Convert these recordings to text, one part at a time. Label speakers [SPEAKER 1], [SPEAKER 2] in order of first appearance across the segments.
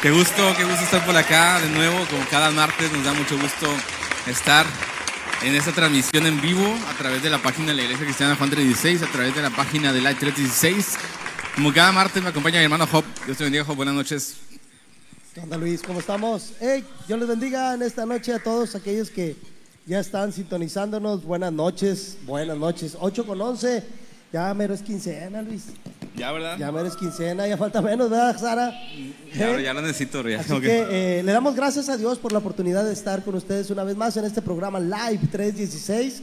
[SPEAKER 1] Qué gusto, qué gusto estar por acá de nuevo, como cada martes nos da mucho gusto estar en esta transmisión en vivo a través de la página de la Iglesia Cristiana Juan 316, a través de la página de Light 316. Como cada martes me acompaña mi hermano Job. Dios te bendiga, Job. Buenas noches.
[SPEAKER 2] ¿Qué onda, Luis? ¿Cómo estamos? Hey, Dios les bendiga en esta noche a todos aquellos que ya están sintonizándonos. Buenas noches, buenas noches. 8 con 11. Ya mero es quincena, Luis.
[SPEAKER 1] Ya, ¿verdad?
[SPEAKER 2] Ya mero es quincena, ya falta menos, ¿verdad, Sara?
[SPEAKER 1] Ya,
[SPEAKER 2] ¿Eh?
[SPEAKER 1] ya lo necesito, ya.
[SPEAKER 2] Así que eh, le damos gracias a Dios por la oportunidad de estar con ustedes una vez más en este programa Live 316,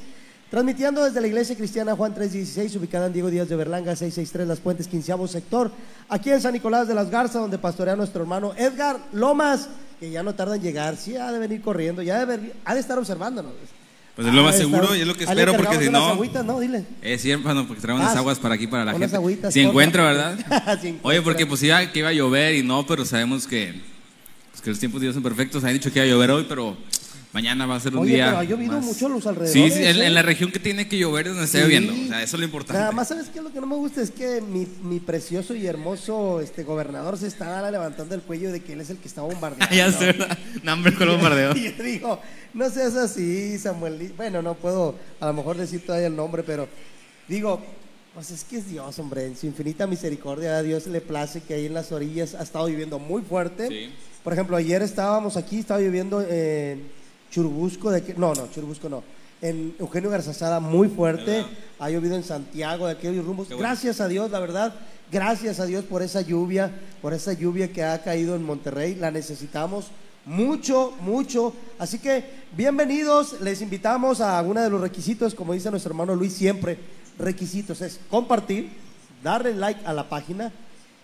[SPEAKER 2] transmitiendo desde la Iglesia Cristiana Juan 316, ubicada en Diego Díaz de Berlanga, 663 Las Puentes, quinceavo sector, aquí en San Nicolás de las Garzas, donde pastorea nuestro hermano Edgar Lomas, que ya no tarda en llegar, sí ha de venir corriendo, ya ha de, ha de estar observándonos.
[SPEAKER 1] Pues es lo más
[SPEAKER 2] de estar-
[SPEAKER 1] seguro y es lo que
[SPEAKER 2] le
[SPEAKER 1] espero, porque si no.
[SPEAKER 2] agüitas, no, dile.
[SPEAKER 1] Sí, hermano, porque trae unas
[SPEAKER 2] Ah,
[SPEAKER 1] aguas para aquí, para la gente.
[SPEAKER 2] agüitas,
[SPEAKER 1] si encuentra, ¿verdad? Oye, porque pues iba, que iba a llover y no, pero sabemos que, pues, que los tiempos de Dios son perfectos. Han dicho que iba a llover hoy, pero mañana va a ser un
[SPEAKER 2] Oye,
[SPEAKER 1] día.
[SPEAKER 2] pero ha llovido
[SPEAKER 1] más-
[SPEAKER 2] mucho a los
[SPEAKER 1] Sí,
[SPEAKER 2] alrededores,
[SPEAKER 1] sí, en,
[SPEAKER 2] ¿eh?
[SPEAKER 1] en la región que tiene que llover es donde está
[SPEAKER 2] Sí.
[SPEAKER 1] lloviendo. O sea, eso es lo importante.
[SPEAKER 2] Nada más, ¿sabes qué? Lo que no me gusta es que mi, mi precioso y hermoso este, gobernador se está levantando el cuello de que él es el que está bombardeando.
[SPEAKER 1] ya sé, ¿verdad? No, hombre, con bombardeo.
[SPEAKER 2] Y yo digo, no seas así, Samuel. Bueno, no puedo a lo mejor decir todavía el nombre, pero digo, pues es que es Dios, hombre. En su infinita misericordia a Dios le place que ahí en las orillas ha estado lloviendo muy fuerte.
[SPEAKER 1] Sí.
[SPEAKER 2] Por ejemplo, ayer estábamos aquí, estaba lloviendo en Churubusco, de que, no, no, Churubusco no. En Eugenio Garzazada muy fuerte,
[SPEAKER 1] ¿Verdad?
[SPEAKER 2] ha llovido en Santiago, de aquellos rumbos.
[SPEAKER 1] Bueno.
[SPEAKER 2] Gracias a Dios, la verdad, gracias a Dios por esa lluvia, por esa lluvia que ha caído en Monterrey, la necesitamos mucho, mucho. Así que bienvenidos, les invitamos a uno de los requisitos, como dice nuestro hermano Luis siempre, requisitos es compartir, darle like a la página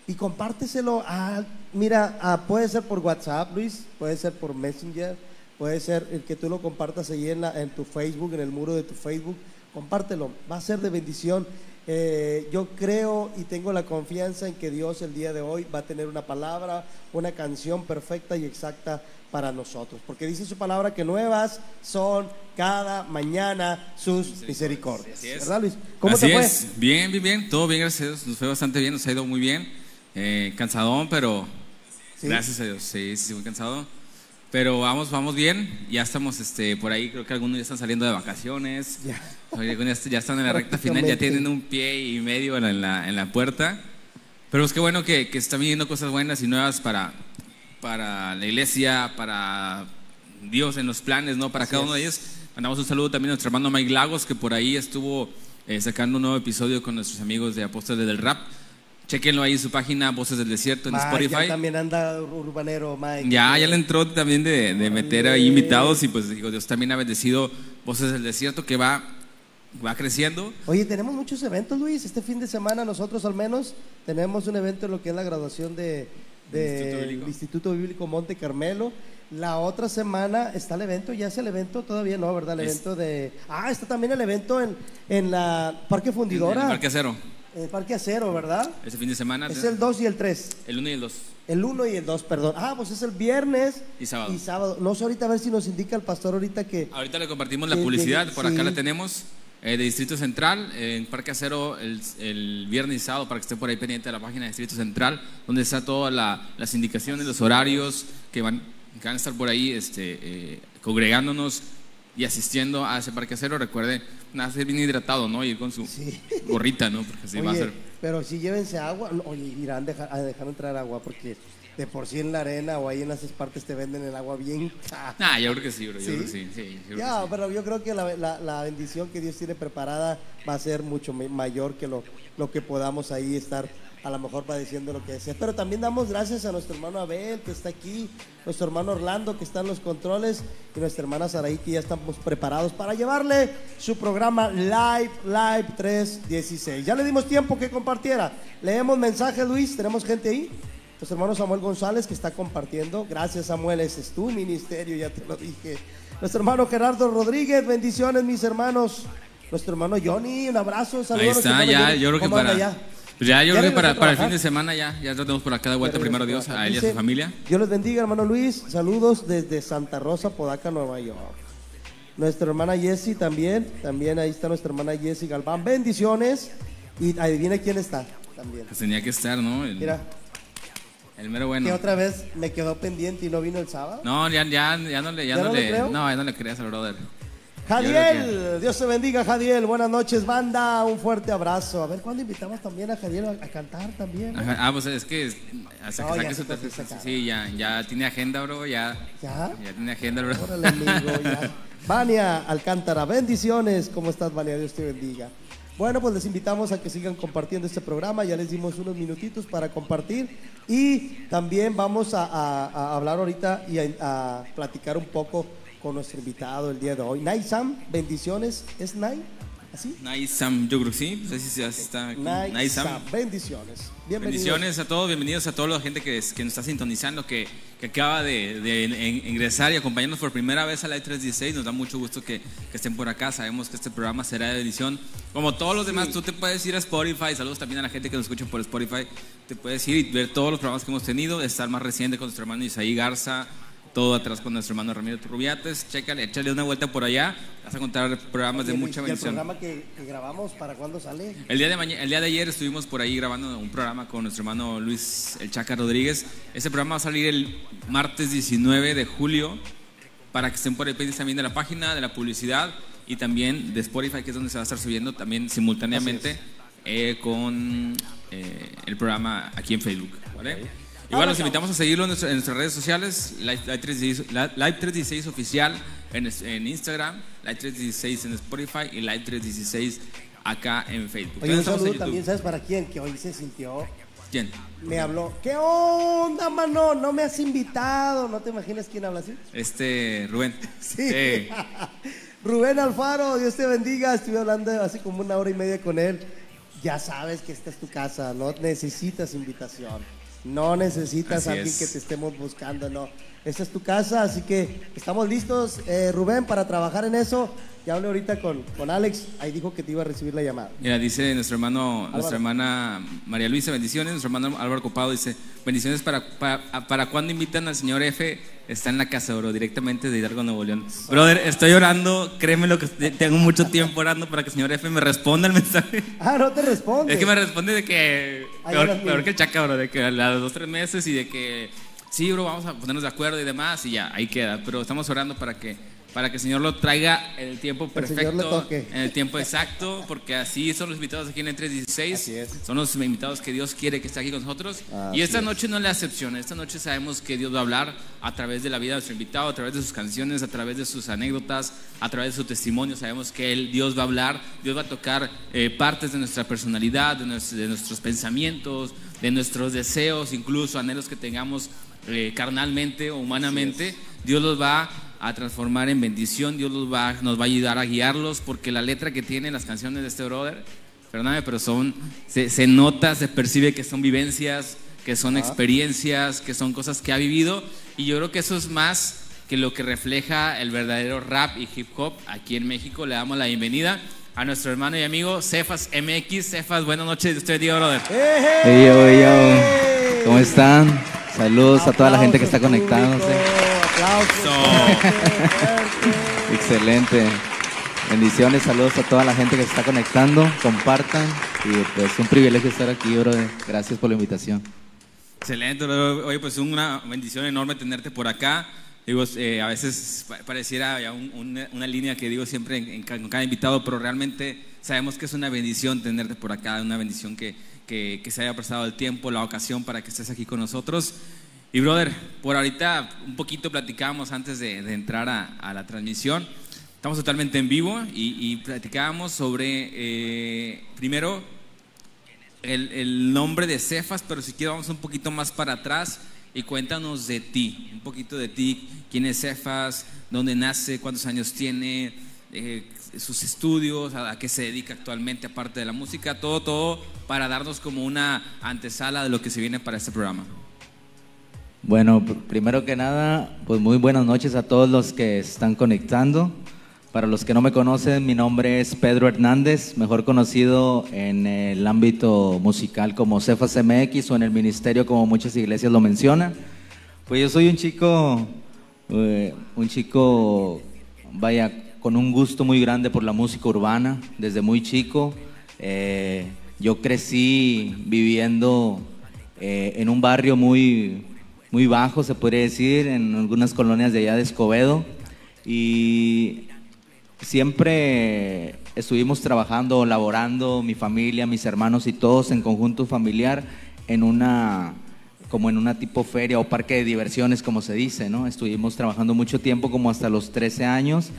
[SPEAKER 2] y compárteselo a, mira, a- puede ser por WhatsApp, Luis, puede ser por Messenger, puede ser el que tú lo compartas ahí en, la- en tu Facebook, en el muro de tu Facebook, compártelo, va a ser de bendición. Eh, yo creo y tengo la confianza en que Dios el día de hoy va a tener una palabra, una canción perfecta y exacta para nosotros, porque dice su palabra que nuevas son cada mañana sus misericordias.
[SPEAKER 1] Así es.
[SPEAKER 2] ¿Verdad, Luis? ¿Cómo
[SPEAKER 1] Así
[SPEAKER 2] te fue?
[SPEAKER 1] es. Bien, bien, bien. Todo bien, gracias a Dios. Nos fue bastante bien, nos ha ido muy bien. Eh, cansadón, pero
[SPEAKER 2] Sí.
[SPEAKER 1] gracias a Dios. Sí, sí, muy cansado. Pero vamos, vamos bien. Ya estamos este, por ahí, creo que algunos ya están saliendo de vacaciones.
[SPEAKER 2] Ya.
[SPEAKER 1] Algunos ya están en la recta final, ya tienen un pie y medio en la, en la puerta. Pero es que bueno que, que están viniendo cosas buenas y nuevas para, para la iglesia, para Dios en los planes, ¿no? Para cada uno de ellos. Mandamos un saludo también a nuestro hermano Mike Lagos, que por ahí estuvo eh, sacando un nuevo episodio con nuestros amigos de Apóstoles del Rap. Chequenlo ahí en su página, Voces del Desierto, en
[SPEAKER 2] Mike,
[SPEAKER 1] Spotify.
[SPEAKER 2] ya también anda urbanero, Mike.
[SPEAKER 1] Ya, ya le entró también de, de meter ahí invitados y pues digo, Dios también ha bendecido Voces del Desierto que va, va creciendo.
[SPEAKER 2] Oye, tenemos muchos eventos, Luis. Este fin de semana nosotros al menos tenemos un evento en lo que es la graduación de,
[SPEAKER 1] ¿Del
[SPEAKER 2] del
[SPEAKER 1] Instituto Bíblico?
[SPEAKER 2] Instituto Bíblico Monte Carmelo. La otra semana está el evento, ya es el evento, todavía no, ¿verdad? El evento de... Ah, está también el evento en, en la Parque
[SPEAKER 1] En
[SPEAKER 2] Fundidora.
[SPEAKER 1] el Parque Acero.
[SPEAKER 2] El Parque Acero, ¿verdad?
[SPEAKER 1] Este fin de semana.
[SPEAKER 2] Es el 2 y el 3.
[SPEAKER 1] el 1 y el 2.
[SPEAKER 2] El 1 y el 2, perdón. Ah, pues es el viernes
[SPEAKER 1] Y sábado.
[SPEAKER 2] y sábado. No sé ahorita a ver si nos indica el pastor ahorita que...
[SPEAKER 1] Ahorita le compartimos la publicidad,
[SPEAKER 2] sí,
[SPEAKER 1] por acá
[SPEAKER 2] sí.
[SPEAKER 1] la tenemos, eh, de Distrito Central, eh, en Parque Acero, el, el viernes y sábado, para que esté por ahí pendiente de la página de Distrito Central, donde está todas la- las indicaciones, los horarios que van, que van a estar por ahí este, eh, congregándonos y asistiendo a ese Parque Acero. Recuerde, nada, ser bien hidratado, ¿no? Ir con su
[SPEAKER 2] Sí.
[SPEAKER 1] gorrita, ¿no? Porque así va a
[SPEAKER 2] Oye,
[SPEAKER 1] ser.
[SPEAKER 2] pero si llévense agua, oye, irán dejar, a dejar entrar agua porque de por sí en la arena o ahí en esas partes te venden el agua bien cara.
[SPEAKER 1] Nah, yo creo que sí, bro. Yo
[SPEAKER 2] ¿Sí?
[SPEAKER 1] creo que sí. sí, yo creo que
[SPEAKER 2] Ya, pero yo creo que la, la- la bendición que Dios tiene preparada va a ser mucho mayor que lo, lo que podamos ahí estar a lo mejor padeciendo lo que sea. Pero también damos gracias a nuestro hermano Abel que está aquí, nuestro hermano Orlando que está en los controles y nuestra hermana Saraí que ya estamos preparados para llevarle su programa Live, Live 316. Ya le dimos tiempo que compartiera. Leemos mensajes, Luis, tenemos gente ahí. Nuestro hermano Samuel González que está compartiendo. Gracias Samuel, ese es tu ministerio, ya te lo dije. Nuestro hermano Gerardo Rodríguez, bendiciones mis hermanos. Nuestro hermano Johnny, un abrazo, saludos.
[SPEAKER 1] Ahí está, ya, yo creo que
[SPEAKER 2] ¿Cómo anda
[SPEAKER 1] para. Pues ya, yo
[SPEAKER 2] ¿Ya
[SPEAKER 1] creo que para, el fin de semana ya, ya tenemos por acá de vuelta, primero Dios,
[SPEAKER 2] a
[SPEAKER 1] él y a su familia.
[SPEAKER 2] Dios les bendiga, hermano Luis. Saludos desde Santa Rosa, Podaca, Nueva York. Nuestra hermana Jessie también, también ahí está nuestra hermana Jessie Galván. Bendiciones. Y adivina quién está también.
[SPEAKER 1] Pues tenía que estar, ¿no? El-
[SPEAKER 2] Mira,
[SPEAKER 1] El mero bueno.
[SPEAKER 2] Que otra vez me quedó pendiente y no vino el sábado.
[SPEAKER 1] No, ya, ya, ya no le, ya
[SPEAKER 2] ¿Ya
[SPEAKER 1] no
[SPEAKER 2] no le
[SPEAKER 1] no, ya no le creas al brother.
[SPEAKER 2] Jadiel, Dios te bendiga, Jadiel. Buenas noches, banda. Un fuerte abrazo. A ver, ¿cuándo invitamos también a Jadiel a, a cantar también?
[SPEAKER 1] Ajá, Ah, pues es que hasta que
[SPEAKER 2] No, ya
[SPEAKER 1] saque su
[SPEAKER 2] te
[SPEAKER 1] sí, ya, ya tiene agenda, bro, ya,
[SPEAKER 2] ¿Ya?
[SPEAKER 1] ya tiene agenda, bro.
[SPEAKER 2] Órale, amigo, ya. Vania Alcántara, bendiciones. ¿Cómo estás, Vania? Dios te bendiga. Bueno, pues les invitamos a que sigan compartiendo este programa. Ya les dimos unos minutitos para compartir. Y también vamos a, a- a hablar ahorita y a platicar un poco con nuestro invitado el día de hoy. Nay Sam, bendiciones. ¿Es Nay? ¿Así?
[SPEAKER 1] Naisam, yo creo que sí, pues así, así está aquí.
[SPEAKER 2] Nay
[SPEAKER 1] Naisam.
[SPEAKER 2] Sam, bendiciones. Bienvenidos.
[SPEAKER 1] Bendiciones a todos, bienvenidos a toda la gente que, es- que nos está sintonizando, que, que acaba de, de en- ingresar y acompañarnos por primera vez a la 316. Nos da mucho gusto que, que estén por acá. Sabemos que este programa será de edición. Como todos los demás, tú te puedes ir a Spotify. Saludos también a la gente que nos escucha por Spotify. Te puedes ir y ver todos los programas que hemos tenido. Estar más reciente con nuestro hermano Isaí Garza. Todo atrás con nuestro hermano Ramiro Rubiates. Chécale, échale una vuelta por allá. Vas a encontrar programas de
[SPEAKER 2] el-
[SPEAKER 1] mucha
[SPEAKER 2] y el
[SPEAKER 1] bendición.
[SPEAKER 2] programa que, que grabamos, ¿para cuándo sale?
[SPEAKER 1] El día, de el día de ayer estuvimos por ahí grabando un programa con nuestro hermano Luis El Chaca Rodríguez. Ese programa va a salir el martes 19 de julio para que estén por ahí pendientes también de la página, de la publicidad y también de Spotify, que es donde se va a estar subiendo también simultáneamente eh, con eh, el programa aquí en Facebook. ¿vale? Igual los invitamos a seguirlo en, nuestra- en nuestras redes sociales, Live, Live 316, La- Live 316 oficial en, en Instagram, Live 316 en Spotify y Live 316 acá en Facebook.
[SPEAKER 2] Oye,
[SPEAKER 1] También
[SPEAKER 2] un saludo también, ¿sabes para quién? Que hoy se sintió
[SPEAKER 1] ¿Quién?
[SPEAKER 2] me habló. ¿Qué onda, mano? No me has invitado. ¿No te imaginas quién habla así?
[SPEAKER 1] Este, Rubén.
[SPEAKER 2] Sí.
[SPEAKER 1] Eh,
[SPEAKER 2] Rubén Alfaro, Dios te bendiga. Estuve hablando así como una hora y media con él. Ya sabes que esta es tu casa. No necesitas invitación. No necesitas a alguien
[SPEAKER 1] es.
[SPEAKER 2] que te estemos buscando. No. Esta es tu casa. Así que estamos listos, eh, Rubén, para trabajar en eso. Ya hablé ahorita con, con Alex. Ahí dijo que te iba a recibir la llamada.
[SPEAKER 1] Mira, dice nuestro hermano,
[SPEAKER 2] Álvaro.
[SPEAKER 1] nuestra hermana María Luisa, bendiciones. Nuestro hermano Álvaro Copado dice, bendiciones para, para, para cuando invitan al señor F, está en la casa, bro, directamente de Hidalgo, Nuevo León. Brother, estoy orando, créeme lo que tengo mucho tiempo orando para que el señor F me responda el mensaje.
[SPEAKER 2] Ah, no te responde.
[SPEAKER 1] Es que me responde de que, peor, que el chaca, bro, de que a los dos, tres meses y de que, sí, bro, vamos a ponernos de acuerdo y demás, y ya, ahí queda. Pero estamos orando para que, para que el Señor lo traiga en el tiempo
[SPEAKER 2] el
[SPEAKER 1] perfecto, en el tiempo exacto, porque así son los invitados aquí en el 316.
[SPEAKER 2] Así es.
[SPEAKER 1] Son los invitados que Dios quiere que esté aquí con nosotros.
[SPEAKER 2] Así
[SPEAKER 1] y esta
[SPEAKER 2] es.
[SPEAKER 1] noche no es la excepción. Esta noche sabemos que Dios va a hablar a través de la vida de nuestro invitado, a través de sus canciones, a través de sus anécdotas, a través de su testimonio. Sabemos que él, Dios va a hablar, Dios va a tocar eh, partes de nuestra personalidad, de nuestros pensamientos, de nuestros deseos, incluso anhelos que tengamos eh, carnalmente o humanamente. Dios los va a transformar en bendición, Dios los va, nos va a ayudar a guiarlos, porque la letra que tienen las canciones de este brother perdóname, pero son, se, se nota, se percibe que son vivencias, que son experiencias, que son cosas que ha vivido, y yo creo que eso es más que lo que refleja el verdadero rap y hip hop aquí en México. Le damos la bienvenida a nuestro hermano y amigo Cefas MX. Cefas, buenas noches, te bendiga, brother.
[SPEAKER 2] ¡Eh,
[SPEAKER 3] Hey yo, yo. ¿Cómo están? Saludos a toda la gente que está conectándose.
[SPEAKER 2] Fuerte.
[SPEAKER 3] Excelente. Bendiciones, saludos a toda la gente que se está conectando. Compartan. Y pues un privilegio estar aquí, brother. Gracias por la invitación.
[SPEAKER 1] Excelente, brother. oye, pues una bendición enorme tenerte por acá. Digo, eh, a veces pa- pareciera ya un- una, una línea que digo siempre en, en con cada invitado, pero realmente sabemos que es una bendición tenerte por acá, una bendición que, que, que se haya prestado el tiempo, la ocasión para que estés aquí con nosotros. Y brother, por ahorita un poquito platicábamos antes de, entrar a, la transmisión. Estamos totalmente en vivo y, platicábamos sobre, eh, primero, el, nombre de Cefas, pero si quieres vamos un poquito más para atrás y cuéntanos de ti, un poquito de ti, quién es Cefas, dónde nace, cuántos años tiene, eh, sus estudios, a qué se dedica actualmente aparte de la música, todo, todo para darnos como una antesala de lo que se viene para este programa.
[SPEAKER 3] Bueno, pr- primero que nada, pues muy buenas noches a todos los que están conectando. Para los que no me conocen, mi nombre es Pedro Hernández, mejor conocido en el ámbito musical como Cefas MX o en el ministerio como muchas iglesias lo mencionan. Pues yo soy un chico, eh, un chico, vaya, con un gusto muy grande por la música urbana desde muy chico. Eh, yo crecí viviendo eh, en un barrio muy, muy bajo, se podría decir, en algunas colonias de allá de Escobedo. Y siempre estuvimos trabajando, laborando, mi familia, mis hermanos y todos en conjunto familiar en una como en una tipo feria o parque de diversiones, como se dice, ¿no? Estuvimos trabajando mucho tiempo, como hasta los 13 años,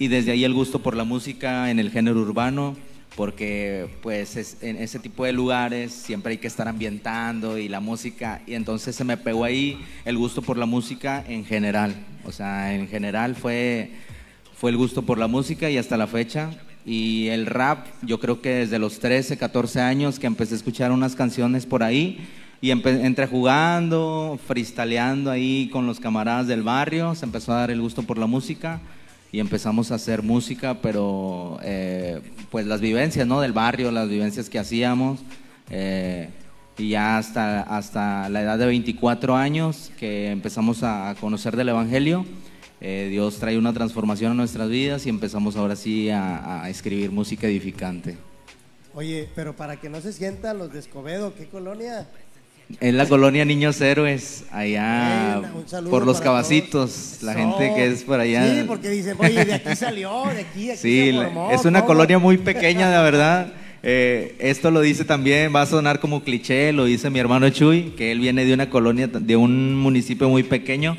[SPEAKER 3] y desde ahí el gusto por la música en el género urbano, porque pues en ese tipo de lugares siempre hay que estar ambientando y la música, y entonces se me pegó ahí el gusto por la música en general, o sea, en general fue, fue el gusto por la música y hasta la fecha. Y el rap, yo creo que desde los 13, 14 años que empecé a escuchar unas canciones por ahí, y entre jugando, freestyleando ahí con los camaradas del barrio, se empezó a dar el gusto por la música y empezamos a hacer música, pero eh, pues las vivencias ¿no? del barrio, las vivencias que hacíamos. Eh, y ya hasta, hasta la edad de 24 años que empezamos a conocer del Evangelio, eh, Dios trae una transformación a nuestras vidas y empezamos ahora sí a, a escribir música edificante.
[SPEAKER 2] Oye, pero para que no se sientan los de Escobedo, ¿qué colonia?
[SPEAKER 3] En la colonia Niños Héroes, allá por los cabacitos, la gente que es por allá.
[SPEAKER 2] Sí, porque dicen, oye, de aquí salió, de aquí, aquí
[SPEAKER 3] Sí, es una colonia muy pequeña, de verdad. Eh, esto lo dice también, va a sonar como cliché, lo dice mi hermano Chuy, que él viene de una colonia, de un municipio muy pequeño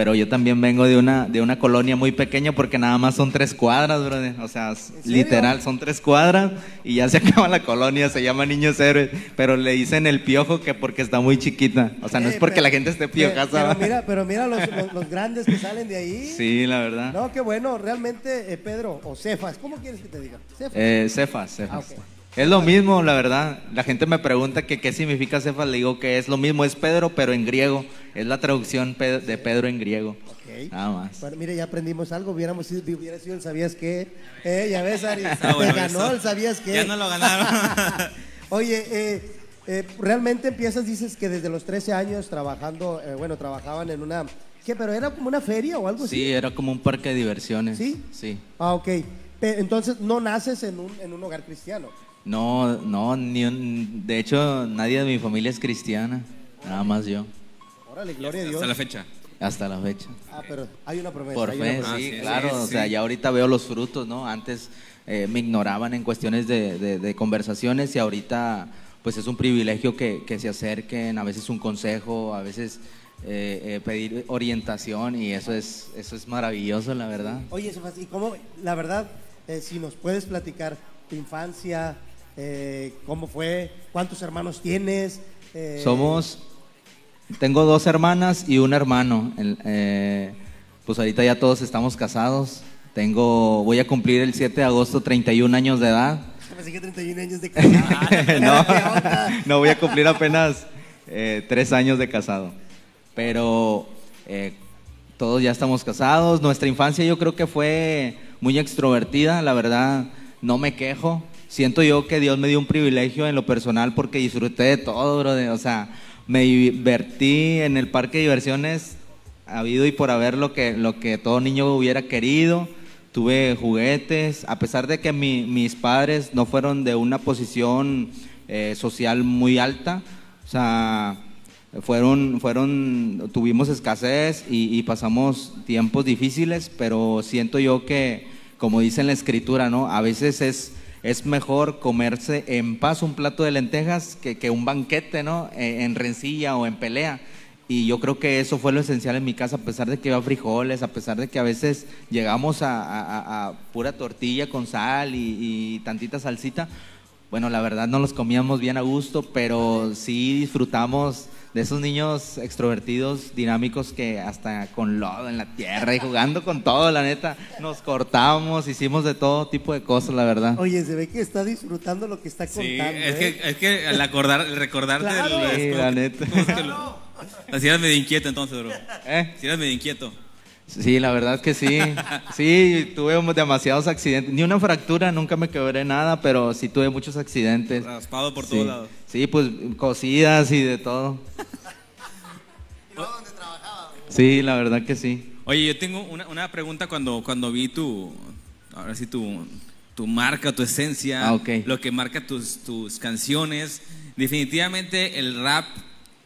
[SPEAKER 3] pero yo también vengo de una, de una colonia muy pequeña porque nada más son tres cuadras, brother. O sea, literal, son tres cuadras y ya se acaba la colonia, se llama Niños Héroes, pero le dicen el piojo que porque está muy chiquita. O sea, no es porque la gente esté piojada.
[SPEAKER 2] Pero, mira, pero mira los, los, grandes que salen de ahí.
[SPEAKER 3] Sí, la verdad.
[SPEAKER 2] No, qué bueno, realmente, eh, Pedro, o Cefas, ¿cómo quieres que te diga?
[SPEAKER 3] Cefas. Eh, Cefas, Cefas. Ah, es lo mismo, la verdad. La gente me pregunta que qué significa Cefas, le digo que es lo mismo, es Pedro, pero en griego. Es la traducción de Pedro en griego. Nada más.
[SPEAKER 2] Bueno, mire, ya aprendimos algo. Hubiéramos sido, hubiera sido el sabías qué. Eh, ya ves, Ari. Ah, ganó el sabías qué.
[SPEAKER 1] Ya no lo ganaron.
[SPEAKER 2] Oye, eh, eh, realmente empiezas, dices que desde los 13 años trabajando, eh, bueno, trabajaban en una. ¿Qué? ¿Pero era como una feria o algo así?
[SPEAKER 3] Sí, era como un parque de diversiones.
[SPEAKER 2] ¿Sí?
[SPEAKER 3] Sí.
[SPEAKER 2] Ah, ok. Entonces no naces en un, en un hogar cristiano.
[SPEAKER 3] No, no, ni de hecho nadie de mi familia es cristiana, nada más yo.
[SPEAKER 2] Órale, gloria a Dios.
[SPEAKER 1] Hasta la fecha.
[SPEAKER 3] Hasta la fecha.
[SPEAKER 2] Ah, pero hay una promesa.
[SPEAKER 3] Por fe, sí, claro. o sea, ya ahorita veo los frutos, ¿no? Antes eh, me ignoraban en cuestiones de, conversaciones y ahorita pues es un privilegio que, se acerquen, a veces un consejo, a veces eh, eh, pedir orientación y eso es, eso es maravilloso, la verdad.
[SPEAKER 2] Oye, y cómo, la verdad, si nos puedes platicar tu infancia, eh, ¿Cómo fue? ¿Cuántos hermanos tienes?
[SPEAKER 3] Eh, Somos, tengo dos hermanas y un hermano. Eh, pues ahorita ya todos estamos casados. Tengo, voy a cumplir el 7 de agosto 31 años de edad.
[SPEAKER 2] Pensé que 31 años de casado.
[SPEAKER 3] no, no, voy a cumplir apenas tres años de casado. Pero todos ya estamos casados. Nuestra infancia yo creo que fue muy extrovertida, la verdad, no me quejo siento yo que Dios me dio un privilegio en lo personal porque disfruté de todo, bro. O sea, me divertí en el parque de diversiones, ha habido y por haber lo que, lo que todo niño hubiera querido. Tuve juguetes, a pesar de que mis padres no fueron de una posición eh, social muy alta, o sea, fueron, fueron, tuvimos escasez y, y pasamos tiempos difíciles, pero siento yo que, como dice en la escritura, ¿no? A veces es es mejor comerse en paz un plato de lentejas que, un banquete, ¿no? E, en, rencilla o en pelea. Y yo creo que eso fue lo esencial en mi casa, a pesar de que iba frijoles, a pesar de que a veces llegamos a, pura tortilla con sal y, y tantita salsita. Bueno, la verdad no los comíamos bien a gusto, pero sí disfrutamos de esos niños extrovertidos, dinámicos que hasta con lodo en la tierra y jugando con todo, la neta, nos cortábamos, hicimos de todo tipo de cosas, la verdad.
[SPEAKER 2] Oye, se ve que está disfrutando lo que está contando. Sí,
[SPEAKER 1] es, que, ¿eh? es que el acordar, el recordarte
[SPEAKER 3] claro. sí, la neta.
[SPEAKER 1] si eras medio inquieto entonces, bro. ¿Eh? Si eras medio inquieto.
[SPEAKER 3] Sí, la verdad que sí. Sí, tuve demasiados accidentes. Ni una fractura, nunca me quebré nada, pero sí tuve muchos accidentes.
[SPEAKER 1] Raspado por todos lados.
[SPEAKER 3] Sí, pues cosidas y de todo.
[SPEAKER 2] dónde trabajaba?
[SPEAKER 3] Sí, la verdad que sí.
[SPEAKER 1] Oye, yo tengo una, pregunta cuando, cuando vi tu, ahora sí, tu, tu marca, tu esencia,
[SPEAKER 3] ah,
[SPEAKER 1] lo que marca tus, tus canciones. Definitivamente el rap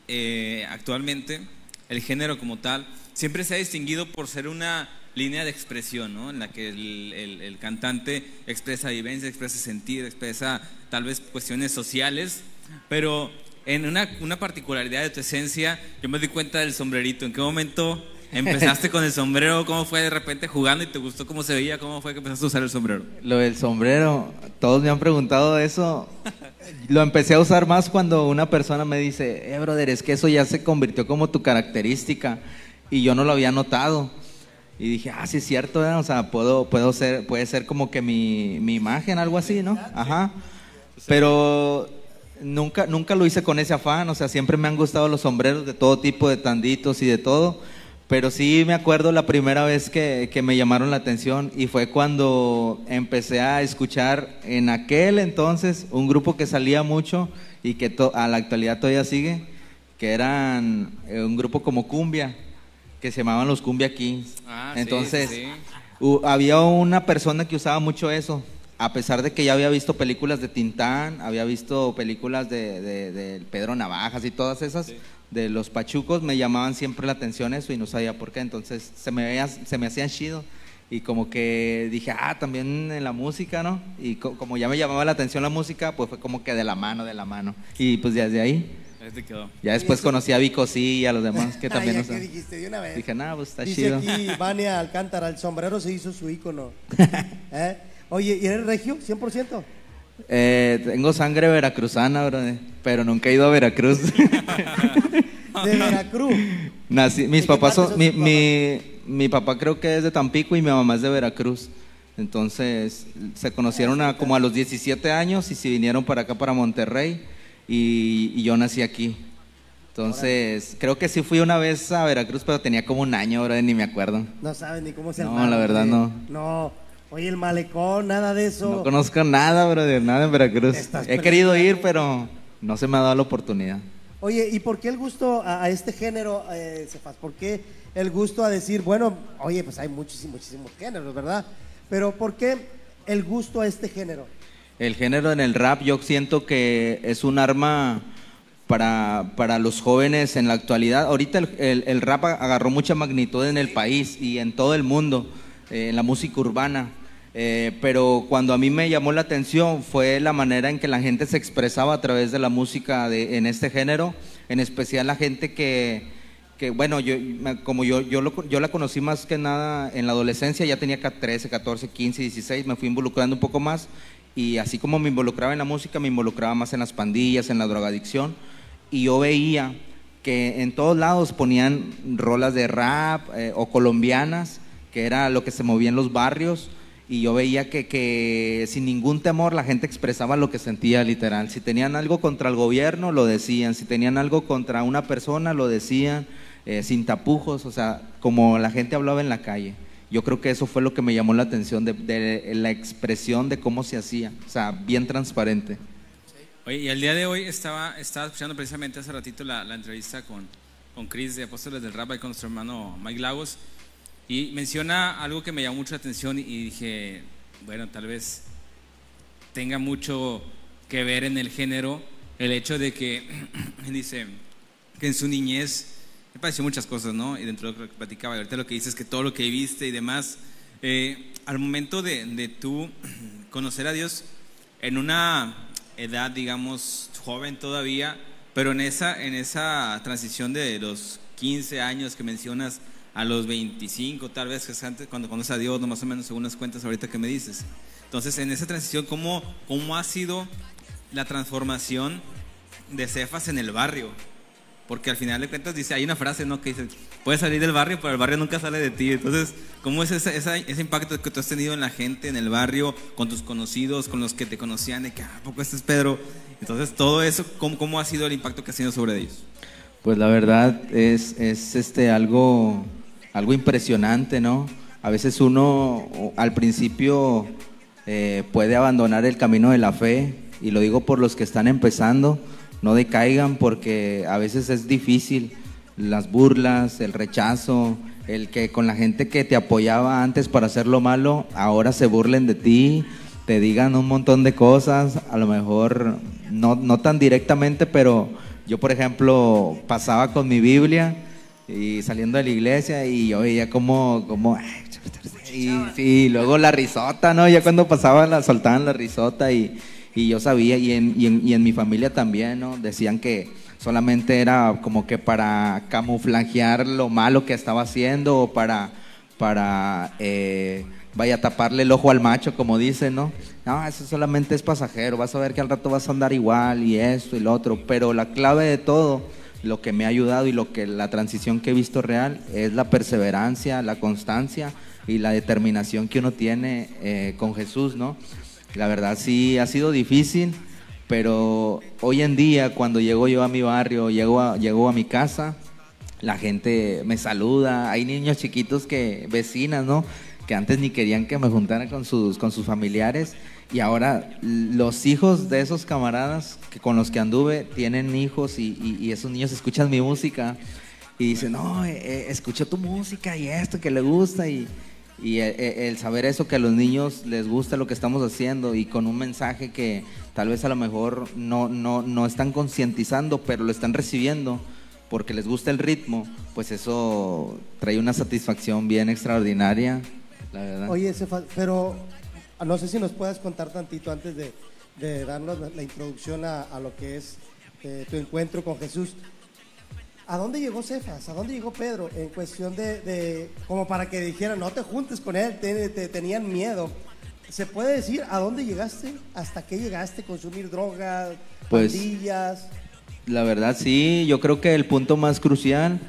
[SPEAKER 1] eh, actualmente el género como tal siempre se ha distinguido por ser una línea de expresión, ¿no? En la que el, el cantante expresa vivencia, expresa sentir, expresa tal vez cuestiones sociales, pero en una, una particularidad de tu esencia, yo me di cuenta del sombrerito. ¿En qué momento empezaste con el sombrero? ¿Cómo fue de repente jugando y te gustó cómo se veía? ¿Cómo fue que empezaste a usar el sombrero?
[SPEAKER 3] Lo del sombrero, todos me han preguntado eso. Lo empecé a usar más cuando una persona me dice, eh, brother, es que eso ya se convirtió como tu característica y yo no lo había notado. Y dije, ah, sí es cierto, ¿eh? o sea, puedo, puedo ser, puede ser como que mi, mi imagen, algo así, ¿no? Ajá. Pero nunca, nunca lo hice con ese afán, o sea, siempre me han gustado los sombreros de todo tipo, de tanditos y de todo, pero sí me acuerdo la primera vez que, que me llamaron la atención y fue cuando empecé a escuchar en aquel entonces un grupo que salía mucho y que a la actualidad todavía sigue, que eran eh, un grupo como Cumbia, que se llamaban los Cumbia Kings. Ah, entonces, había una persona que usaba mucho eso, a pesar de que ya había visto películas de Tintán, había visto películas de, Pedro Navajas y todas esas, de los pachucos, me llamaban siempre la atención eso y no sabía por qué. Entonces se me, veía, se me hacían chido. Y como que dije, ah, también en la música, ¿no? Y como ya me llamaba la atención la música, pues fue como que de la mano, de la mano. Y pues desde ahí. Ya después conocí a Vico sí y a los demás que también.
[SPEAKER 2] no dijiste de una vez?
[SPEAKER 3] Dije, nada, pues está
[SPEAKER 2] Dice
[SPEAKER 3] chido.
[SPEAKER 2] aquí Vania Alcántara, el sombrero se hizo su ícono. ¿Eh? Oye, ¿y eres regio? ¿100%?
[SPEAKER 3] Eh, tengo sangre veracruzana, bro, pero nunca he ido a Veracruz.
[SPEAKER 2] ¿De Veracruz?
[SPEAKER 3] Nací, mis papás son, mi, mi, mi, papá creo que es de Tampico y mi mamá es de Veracruz. Entonces se conocieron a, como a los 17 años y se vinieron para acá, para Monterrey, y, yo nací aquí. Entonces, creo que sí fui una vez a Veracruz, pero tenía como un año, bro, ni me acuerdo.
[SPEAKER 2] No sabes ni cómo se.
[SPEAKER 3] No, la verdad no.
[SPEAKER 2] No. Oye, el malecón, nada de eso.
[SPEAKER 3] No conozco nada, brother, nada en Veracruz. He querido ir, pero no se me ha dado la oportunidad.
[SPEAKER 2] Oye, ¿y por qué el gusto a, este género, eh, Cefas? ¿Por qué el gusto a decir, bueno, oye, pues hay muchísimos, muchísimos géneros, ¿verdad? Pero ¿por qué el gusto a este género?
[SPEAKER 3] El género en el rap yo siento que es un arma para, para los jóvenes en la actualidad. Ahorita el, el, rap agarró mucha magnitud en el país y en todo el mundo, eh, en la música urbana. Eh, pero cuando a mí me llamó la atención fue la manera en que la gente se expresaba a través de la música de, en este género, en especial la gente que, que bueno, yo, como yo, yo, yo la conocí más que nada en la adolescencia, ya tenía 13, 14, 15, 16, me fui involucrando un poco más y así como me involucraba en la música, me involucraba más en las pandillas, en la drogadicción y yo veía que en todos lados ponían rolas de rap eh, o colombianas, que era lo que se movía en los barrios y yo veía que, que, sin ningún temor la gente expresaba lo que sentía literal. Si tenían algo contra el gobierno, lo decían. Si tenían algo contra una persona, lo decían eh, sin tapujos, o sea, como la gente hablaba en la calle. Yo creo que eso fue lo que me llamó la atención de, la expresión de cómo se hacía, o sea, bien transparente.
[SPEAKER 1] Oye, y al día de hoy estaba, estaba escuchando precisamente hace ratito la, la entrevista con, con Chris de Apóstoles del y con nuestro hermano Mike Lagos. Y menciona algo que me llamó mucho la atención y dije, bueno, tal vez tenga mucho que ver en el género el hecho de que, dice, que en su niñez me pareció muchas cosas, ¿no? Y dentro de lo que platicaba, ahorita lo que dices, que todo lo que viste y demás, eh, al momento de, de tú conocer a Dios en una edad, digamos, joven todavía, pero en esa, en esa transición de los 15 años que mencionas, a los 25, tal vez, que es antes, cuando conoces a Dios, no más o menos según las cuentas ahorita que me dices. Entonces, en esa transición, ¿cómo, cómo ha sido la transformación de Cefas en el barrio? Porque al final de cuentas dice, hay una frase, ¿no? Que dice, puedes salir del barrio, pero el barrio nunca sale de ti. Entonces, ¿cómo es ese, ese, impacto que tú has tenido en la gente, en el barrio, con tus conocidos, con los que te conocían, de que, ¿a poco este es Pedro? Entonces, todo eso, ¿cómo, ¿cómo ha sido el impacto que has tenido sobre ellos?
[SPEAKER 3] Pues la verdad es, es este, algo algo impresionante, ¿no? A veces uno al principio eh, puede abandonar el camino de la fe, y lo digo por los que están empezando, no decaigan porque a veces es difícil las burlas, el rechazo, el que con la gente que te apoyaba antes para hacer lo malo, ahora se burlen de ti, te digan un montón de cosas, a lo mejor no, no tan directamente, pero yo, por ejemplo, pasaba con mi Biblia y saliendo de la iglesia y yo veía como, como y, y, luego la risota, ¿no? Ya cuando pasaban, la, soltaban la risota y, y yo sabía, y en, y, en, y en mi familia también, ¿no? Decían que solamente era como que para camuflajear lo malo que estaba haciendo o para, para eh, vaya a taparle el ojo al macho, como dicen, ¿no? No, eso solamente es pasajero, vas a ver que al rato vas a andar igual y esto y lo otro, pero la clave de todo, lo que me ha ayudado y lo que la transición que he visto real es la perseverancia, la constancia y la determinación que uno tiene eh, con Jesús, ¿no? La verdad sí ha sido difícil, pero hoy en día cuando llego yo a mi barrio, llego a, llego a mi casa, la gente me saluda, hay niños chiquitos que, vecinas, ¿no? Que antes ni querían que me juntara con sus, con sus familiares y ahora los hijos de esos camaradas que con los que anduve tienen hijos y, y, esos niños escuchan mi música y dicen, no, eh, eh, tu música y esto que le gusta y, y eh, el, saber eso, que a los niños les gusta lo que estamos haciendo y con un mensaje que tal vez a lo mejor no, no, no están concientizando, pero lo están recibiendo porque les gusta el ritmo, pues eso trae una satisfacción bien extraordinaria, la verdad.
[SPEAKER 2] Oye, pero no sé si nos puedes contar tantito antes de, de darnos la, introducción a, a, lo que es eh, tu encuentro con Jesús. ¿A dónde llegó Cefas? ¿A dónde llegó Pedro? En cuestión de, de como para que dijeran, no te juntes con él, te, tenían miedo. ¿Se puede decir a dónde llegaste? ¿Hasta qué llegaste? ¿Consumir drogas? Pues, pandillas?
[SPEAKER 3] La verdad sí, yo creo que el punto más crucial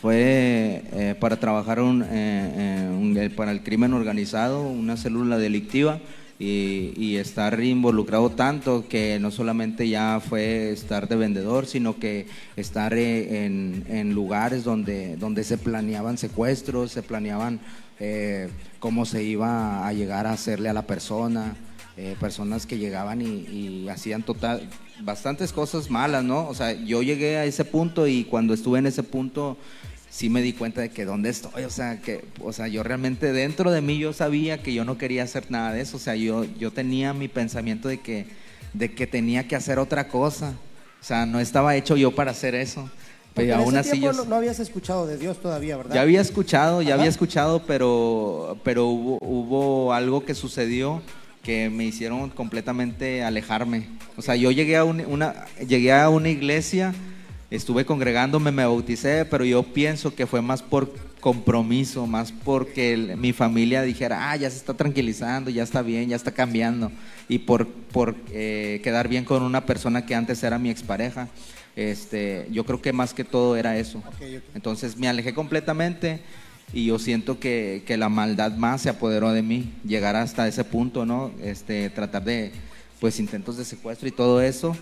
[SPEAKER 3] fue eh, para trabajar un, eh, eh, para el crimen organizado, una célula delictiva y, estar involucrado tanto que no solamente ya fue estar de vendedor, sino que estar eh, en, lugares donde, donde se planeaban secuestros, se planeaban eh, cómo se iba a llegar a hacerle a la persona, eh, personas que llegaban y, y, hacían total, bastantes cosas malas, ¿no? O sea, yo llegué a ese punto y cuando estuve en ese punto sí me di cuenta de que dónde estoy, o sea, que, o sea, yo realmente dentro de mí yo sabía que yo no quería hacer nada de eso, o sea, yo, yo tenía mi pensamiento de que, de que tenía que hacer otra cosa, o sea, no estaba hecho yo para hacer eso.
[SPEAKER 2] Pero aún así yo, no, habías escuchado de Dios todavía, ¿verdad?
[SPEAKER 3] Ya había escuchado, ya había escuchado, pero, pero hubo, hubo algo que sucedió que me hicieron completamente alejarme. O sea, yo llegué a una, llegué a una iglesia estuve congregándome, me bauticé, pero yo pienso que fue más por compromiso, más porque mi familia dijera, ah, ya se está tranquilizando, ya está bien, ya está cambiando, y por, por eh, quedar bien con una persona que antes era mi expareja. Este, yo creo que más que todo era eso. Entonces me alejé completamente y yo siento que, que, la maldad más se apoderó de mí, llegar hasta ese punto, ¿no? Este, tratar de, pues, intentos de secuestro y todo eso.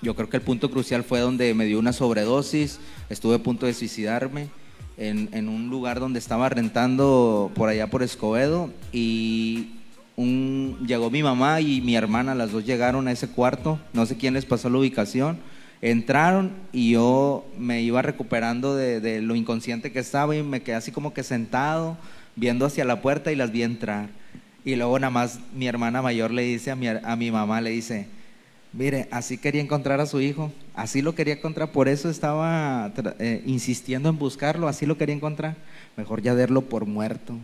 [SPEAKER 3] Yo creo que el punto crucial fue donde me dio una sobredosis, estuve a punto de suicidarme en, un lugar donde estaba rentando por allá por Escobedo y un, llegó mi mamá y mi hermana, las dos llegaron a ese cuarto, no sé quién les pasó la ubicación, entraron y yo me iba recuperando de, lo inconsciente que estaba y me quedé así como que sentado, viendo hacia la puerta y las vi entrar. Y luego nada más mi hermana mayor le dice a mi, a mi mamá, le dice, Mire, así quería encontrar a su hijo, así lo quería encontrar, por eso estaba eh, insistiendo en buscarlo, así lo quería encontrar. Mejor ya verlo por muerto,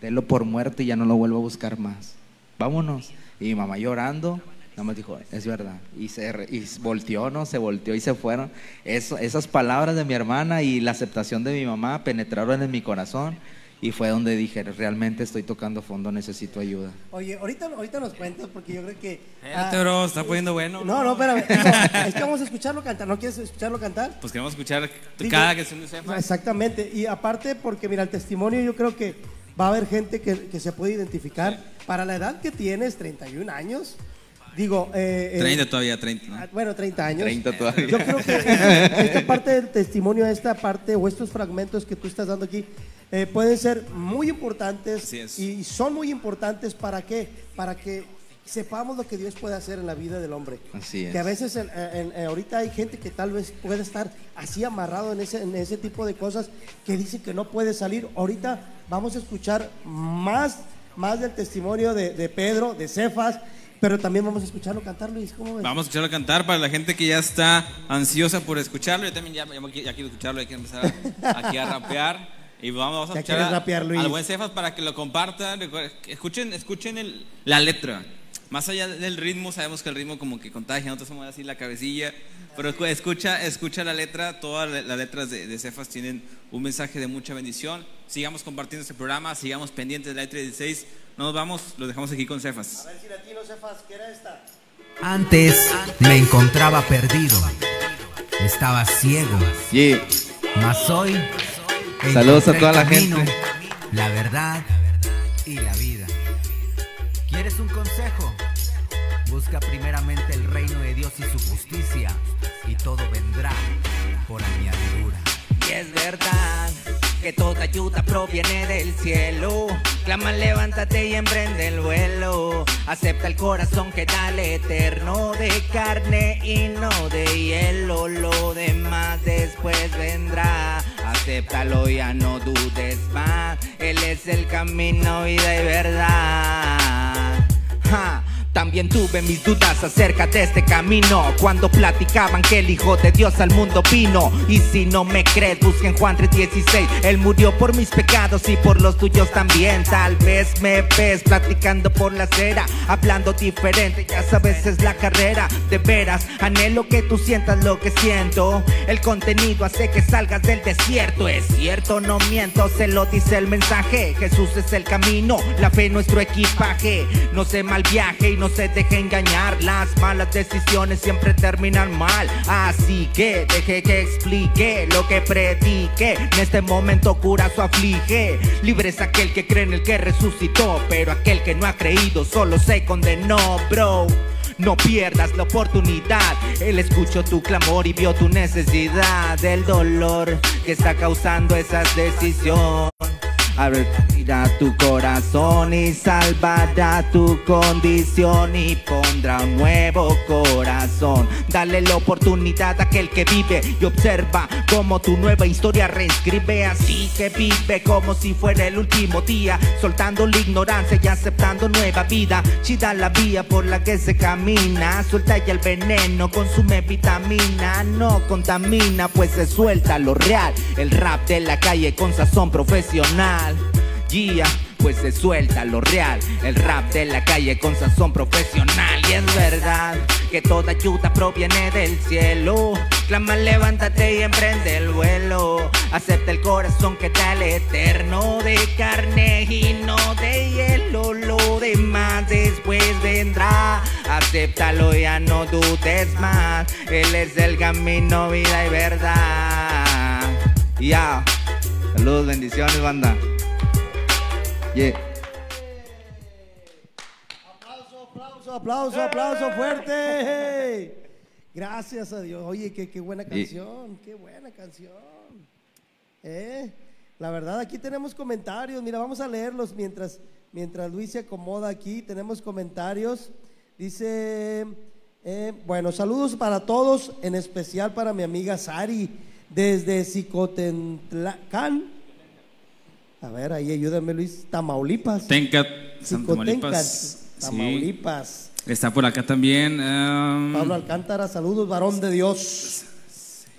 [SPEAKER 3] verlo por muerto y ya no lo vuelvo a buscar más. Vámonos. Y mi mamá llorando, nada más dijo, es verdad. Y se y volteó, ¿no? Se volteó y se fueron. Esas palabras de mi hermana y la aceptación de mi mamá penetraron en mi corazón y fue donde dije, realmente estoy tocando fondo, necesito ayuda.
[SPEAKER 2] Oye, ahorita, ahorita nos cuentas porque yo creo que...
[SPEAKER 1] Espérate, bro, está poniendo bueno.
[SPEAKER 2] No, no, espérame. es que vamos a escucharlo cantar. ¿No quieres escucharlo cantar?
[SPEAKER 1] Pues queremos escuchar cada canción de Sefa.
[SPEAKER 2] Exactamente. Y aparte, porque mira, el testimonio yo creo que va a haber gente que, que se puede identificar. Para la edad que tienes, 31 años, Digo,
[SPEAKER 1] eh, 30 eh, todavía, 30. ¿no? Ah,
[SPEAKER 2] bueno, 30 años.
[SPEAKER 3] 30 todavía.
[SPEAKER 2] Yo creo que esta parte del testimonio, esta parte o estos fragmentos que tú estás dando aquí, eh, pueden ser muy importantes y son muy importantes para qué? Para que sepamos lo que Dios puede hacer en la vida del hombre.
[SPEAKER 3] Así es.
[SPEAKER 2] Que a veces ahorita hay gente que tal vez puede estar así amarrado en ese, en ese tipo de cosas que dice que no puede salir. Ahorita vamos a escuchar más, más del testimonio de, de Pedro, de Cefas Pero también vamos a escucharlo cantar, Luis. ¿Cómo ves?
[SPEAKER 1] Vamos a escucharlo cantar para la gente que ya está ansiosa por escucharlo. Yo también ya, ya, ya quiero escucharlo, hay que empezar aquí a rapear. Y vamos, a
[SPEAKER 2] Ya
[SPEAKER 1] escuchar a-
[SPEAKER 2] rapear, Luis.
[SPEAKER 1] al buen Cefas para que lo compartan. Escuchen, escuchen el- la letra. Más allá del ritmo, sabemos que el ritmo como que contagia, nosotros somos así la cabecilla. Pero escu- escucha, escucha la letra, todas la- las letras de, de Cefas tienen un mensaje de mucha bendición. Sigamos compartiendo este programa, sigamos pendientes de la letra 16. No nos vamos, los dejamos aquí con Cefas.
[SPEAKER 2] ver si latino Cefas, ¿qué era esta?
[SPEAKER 4] Antes me encontraba perdido, estaba ciego,
[SPEAKER 3] Yeah.
[SPEAKER 4] mas hoy
[SPEAKER 3] Saludos a toda la
[SPEAKER 4] camino,
[SPEAKER 3] gente.
[SPEAKER 4] la verdad y la vida. ¿Quieres un consejo? Busca primeramente el reino de Dios y su justicia, y todo vendrá por añadidura.
[SPEAKER 5] Y es verdad que toda ayuda proviene del cielo. Clama, levántate y emprende el vuelo. Acepta el corazón que da eterno de carne y no de hielo. Lo demás después vendrá. Acéptalo, ya no dudes más. Él es el camino, vida y verdad. También tuve mis dudas acerca de este camino. Cuando platicaban que el Hijo de Dios al mundo vino. Y si no me crees, busquen Juan 3.16 Él murió por mis pecados y por los tuyos también. Tal vez me ves platicando por la acera Hablando diferente, ya sabes es la carrera. De veras, anhelo que tú sientas lo que siento. El contenido hace que salgas del desierto. Es cierto, no miento, se lo dice el mensaje. Jesús es el camino, la fe nuestro equipaje. No se mal viaje y no se deje engañar Las malas decisiones siempre terminan mal Así que deje que explique lo que predique En este momento cura su aflige Libre es aquel que cree en el que resucitó Pero aquel que no ha creído solo se condenó, bro no pierdas la oportunidad. Él escuchó tu clamor y vio tu necesidad. Del dolor que está causando esa decisión. Abrirá tu corazón y salvará tu condición y pondrá un nuevo corazón. Dale la oportunidad a aquel que vive y observa cómo tu nueva historia reescribe. Así que vive como si fuera el último día, soltando la ignorancia y aceptando nueva vida. Chida la vía por la que se camina, suelta ya el veneno, consume vitamina, no contamina, pues se suelta lo real. El rap de la calle con sazón profesional. Guía, pues se suelta lo real. El rap de la calle con sazón profesional. Y es verdad que toda ayuda proviene del cielo. Clama, levántate y emprende el vuelo. Acepta el corazón que da el eterno de carne y no de hielo. Lo demás después vendrá. Acéptalo, ya no dudes más. Él es el camino, vida y verdad. Ya.
[SPEAKER 3] Saludos, bendiciones, banda. Yeah.
[SPEAKER 2] Aplauso, aplauso, aplauso, aplauso fuerte. Gracias a Dios. Oye, qué, qué buena canción, qué buena canción. ¿Eh? La verdad, aquí tenemos comentarios. Mira, vamos a leerlos mientras, mientras Luis se acomoda aquí. Tenemos comentarios. Dice, eh, bueno, saludos para todos, en especial para mi amiga Sari, desde Cicotentlacán. A ver, ahí ayúdame Luis. Tamaulipas.
[SPEAKER 1] Tencat, Tamaulipas. Sí.
[SPEAKER 2] Tamaulipas.
[SPEAKER 1] Está por acá también. um,
[SPEAKER 2] Pablo Alcántara, saludos, varón de Dios.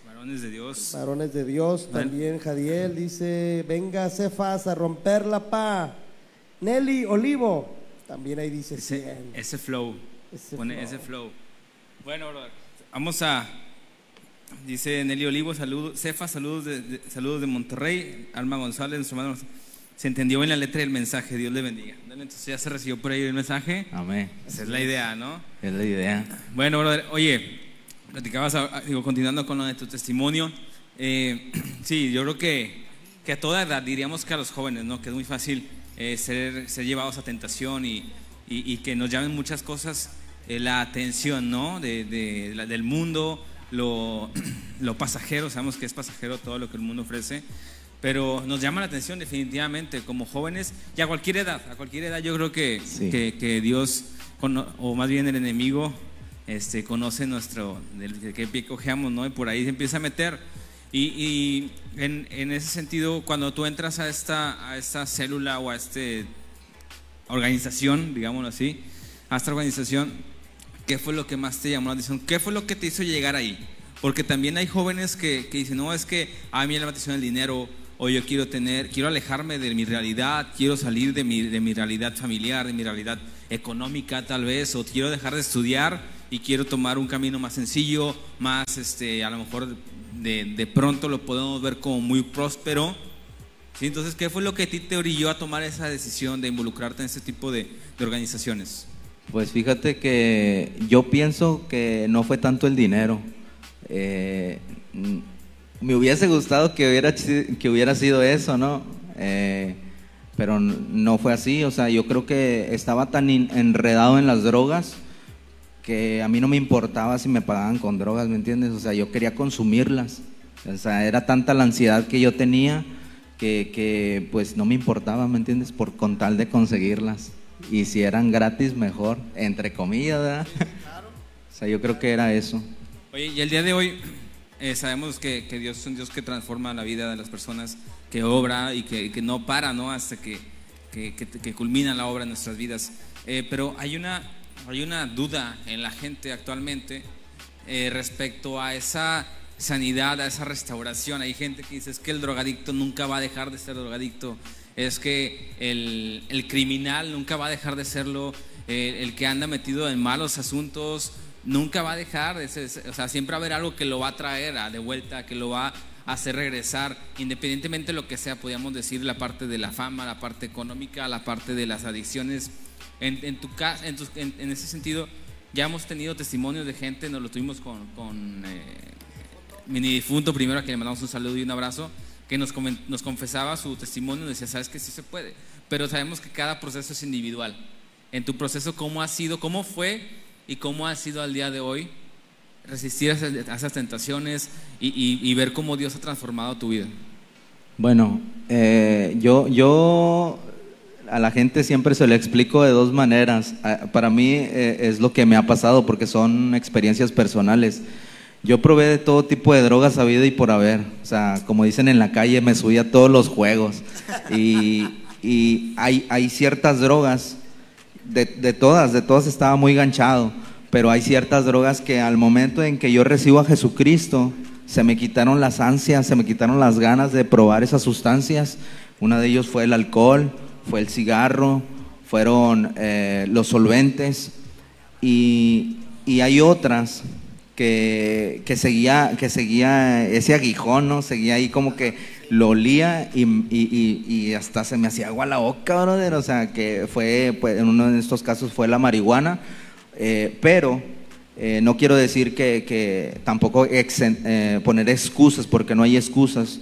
[SPEAKER 1] Varones de Dios.
[SPEAKER 2] Varones de Dios, también Jadiel dice, venga Cefas a romper la pa. Nelly Olivo, también ahí dice,
[SPEAKER 1] Ese, flow.
[SPEAKER 2] Ese
[SPEAKER 1] Pone
[SPEAKER 2] flow.
[SPEAKER 1] ese flow. Bueno, brother, vamos a. Dice Nelly Olivo, saludos. Cefa, saludos de, de- saludos de Monterrey. Alma González, nuestro hermano. Se entendió en la letra del mensaje. Dios le bendiga. Entonces ya se recibió por ahí el mensaje.
[SPEAKER 3] Amén.
[SPEAKER 1] Esa es la idea, ¿no?
[SPEAKER 3] Es la idea.
[SPEAKER 1] Bueno, brother, oye, platicabas, ah, digo, continuando con lo de tu testimonio. eh, sí, yo creo que, que a toda edad, diríamos que a los jóvenes, ¿no? Que es muy fácil eh, ser, ser llevados a tentación y, y- y que nos llamen muchas cosas eh, la atención, ¿no? De, de la- del mundo, lo, lo pasajero, sabemos que es pasajero todo lo que el mundo ofrece. Pero nos llama la atención definitivamente como jóvenes y a cualquier edad, a cualquier edad yo creo que,
[SPEAKER 3] Sí.
[SPEAKER 1] que, que Dios, o más bien el enemigo, este, conoce nuestro, del de qué pie cojeamos, ¿no? Y por ahí se empieza a meter. Y, y en, en ese sentido, cuando tú entras a esta, a esta célula o a esta organización, digámoslo así, a esta organización, ¿qué fue lo que más te llamó la atención? ¿Qué fue lo que te hizo llegar ahí? Porque también hay jóvenes que, que dicen, no, es que a mí me llama la atención el dinero, o yo quiero tener, quiero alejarme de mi realidad, quiero salir de mi, de mi realidad familiar, de mi realidad económica tal vez, o quiero dejar de estudiar y quiero tomar un camino más sencillo, más, este, a lo mejor de, de pronto lo podemos ver como muy próspero. ¿Sí? Entonces, ¿qué fue lo que a ti te orilló a tomar esa decisión de involucrarte en este tipo de, de organizaciones?
[SPEAKER 3] Pues fíjate que yo pienso que no fue tanto el dinero. Eh, me hubiese gustado que hubiera, que hubiera sido eso, ¿no? Eh, pero no fue así. O sea, yo creo que estaba tan enredado en las drogas que a mí no me importaba si me pagaban con drogas, ¿me entiendes? O sea, yo quería consumirlas. O sea, era tanta la ansiedad que yo tenía que, que, pues no me importaba, ¿me entiendes? Por con tal de conseguirlas. Y si eran gratis, mejor, entre comillas, ¿verdad? O sea, yo creo que era eso.
[SPEAKER 1] Oye, y el día de hoy eh, sabemos que, que Dios es un Dios que transforma la vida de las personas, que obra y que, que no para, ¿no? Hasta que, que, que- que culmina la obra en nuestras vidas. Eh, pero hay una, hay una duda en la gente actualmente eh, respecto a esa sanidad, a esa restauración. Hay gente que dice es que el drogadicto nunca va a dejar de ser drogadicto, es que el, el criminal nunca va a dejar de serlo, eh, el que anda metido en malos asuntos nunca va a dejar, de ser- o sea, siempre va a haber algo que lo va a traer de vuelta, que lo va a hacer regresar, independientemente de lo que sea, podríamos decir la parte de la fama, la parte económica, la parte de las adicciones. En, en tu en, en- en ese sentido, ya hemos tenido testimonios de gente, nos lo tuvimos con, con eh, difunto primero, a quien le mandamos un saludo y un abrazo, que nos, nos confesaba su testimonio y decía, sabes que sí se puede, pero sabemos que cada proceso es individual. En tu proceso, ¿cómo ha sido, cómo fue y cómo ha sido al día de hoy resistir a esas tentaciones y, y- y ver cómo Dios ha transformado tu vida?
[SPEAKER 3] Bueno, eh, yo, yo a la gente siempre se lo explico de dos maneras. Ah, Para mí eh, es lo que me ha pasado porque son experiencias personales. Yo probé de todo tipo de drogas a vida y por haber. O sea, como dicen en la calle, me subí a todos los juegos. Y, y hay, ciertas drogas, de, de todas, de todas estaba muy ganchado. Pero hay ciertas drogas que al momento en que yo recibo a Jesucristo, se me quitaron las ansias, se me quitaron las ganas de probar esas sustancias. Una de ellos fue el alcohol, fue el cigarro, fueron eh, los solventes y, y hay otras que, que, seguía, que seguía ese aguijón, ¿no? Seguía ahí como que lo olía y, y- y- hasta se me hacía agua la boca, brother. O sea, que fue, pues, en uno de estos casos fue la marihuana. Eh, pero eh, no quiero decir que, que tampoco eh, poner excusas, porque no hay excusas.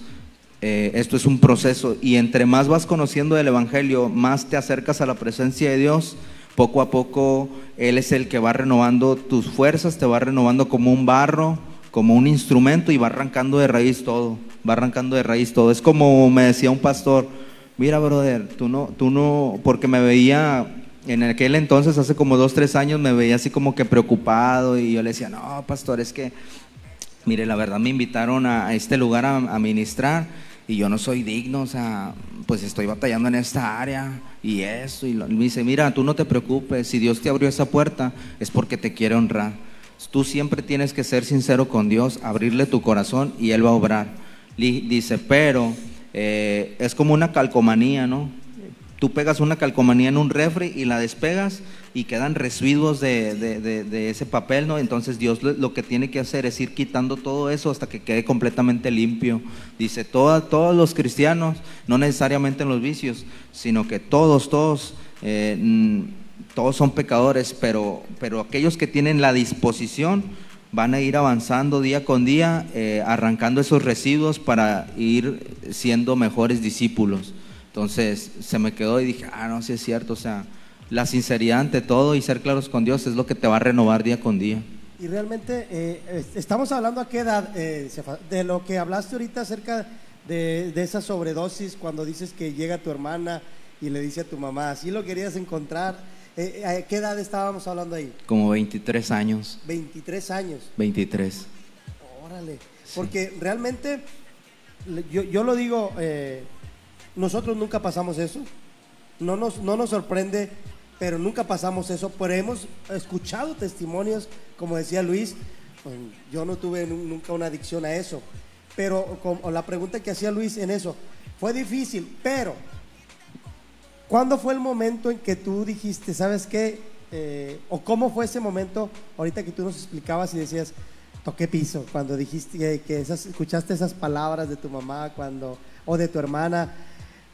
[SPEAKER 3] Eh, esto es un proceso y entre más vas conociendo del Evangelio, más te acercas a la presencia de Dios. Poco a poco Él es el que va renovando tus fuerzas, te va renovando como un barro, como un instrumento y va arrancando de raíz todo, va arrancando de raíz todo. Es como me decía un pastor, mira brother, tú no, tú no, porque me veía en aquel entonces, hace como dos, tres años, me veía así como que preocupado y yo le decía, no, pastor, es que Mire, la verdad me invitaron a, este lugar a, a ministrar y yo no soy digno, o sea, pues estoy batallando en esta área y esto. Y lo- me dice, mira, tú no te preocupes, si Dios te abrió esa puerta es porque te quiere honrar. Tú siempre tienes que ser sincero con Dios, abrirle tu corazón y Él va a obrar. Dice, pero eh, es como una calcomanía, ¿no? Tú pegas una calcomanía en un refri y la despegas y quedan residuos de, de- de- ese papel, ¿no? Entonces Dios lo, que tiene que hacer es ir quitando todo eso hasta que quede completamente limpio. Dice, todos los cristianos, no necesariamente en los vicios, sino que todos, todos, eh, mm, todos son pecadores, pero, pero aquellos que tienen la disposición van a ir avanzando día con día, eh, arrancando esos residuos para ir siendo mejores discípulos. Entonces se me quedó y dije, ah, no, sí es cierto, o sea, la sinceridad ante todo y ser claros con Dios es lo que te va a renovar día con día.
[SPEAKER 2] Y realmente, eh, es- estamos hablando a qué edad, eh, de lo que hablaste ahorita acerca de, de esa sobredosis, cuando dices que llega tu hermana y le dice a tu mamá, así lo querías encontrar. Eh, ¿A qué edad estábamos hablando ahí?
[SPEAKER 3] Como 23 años,
[SPEAKER 2] 23 años.
[SPEAKER 3] 23.
[SPEAKER 2] Órale. Porque realmente, yo, yo lo digo, eh, nosotros nunca pasamos eso. No nos, no nos sorprende pero nunca pasamos eso, pero hemos escuchado testimonios, como decía Luis, pues, yo no tuve nu- nunca una adicción a eso, pero como la pregunta que hacía Luis en eso, fue difícil, pero ¿cuándo fue el momento en que tú dijiste, sabes qué? Eh, o cómo fue ese momento, ahorita que tú nos explicabas y decías, toqué piso, cuando dijiste que, escuchaste esas palabras de tu mamá cuando, o de tu hermana,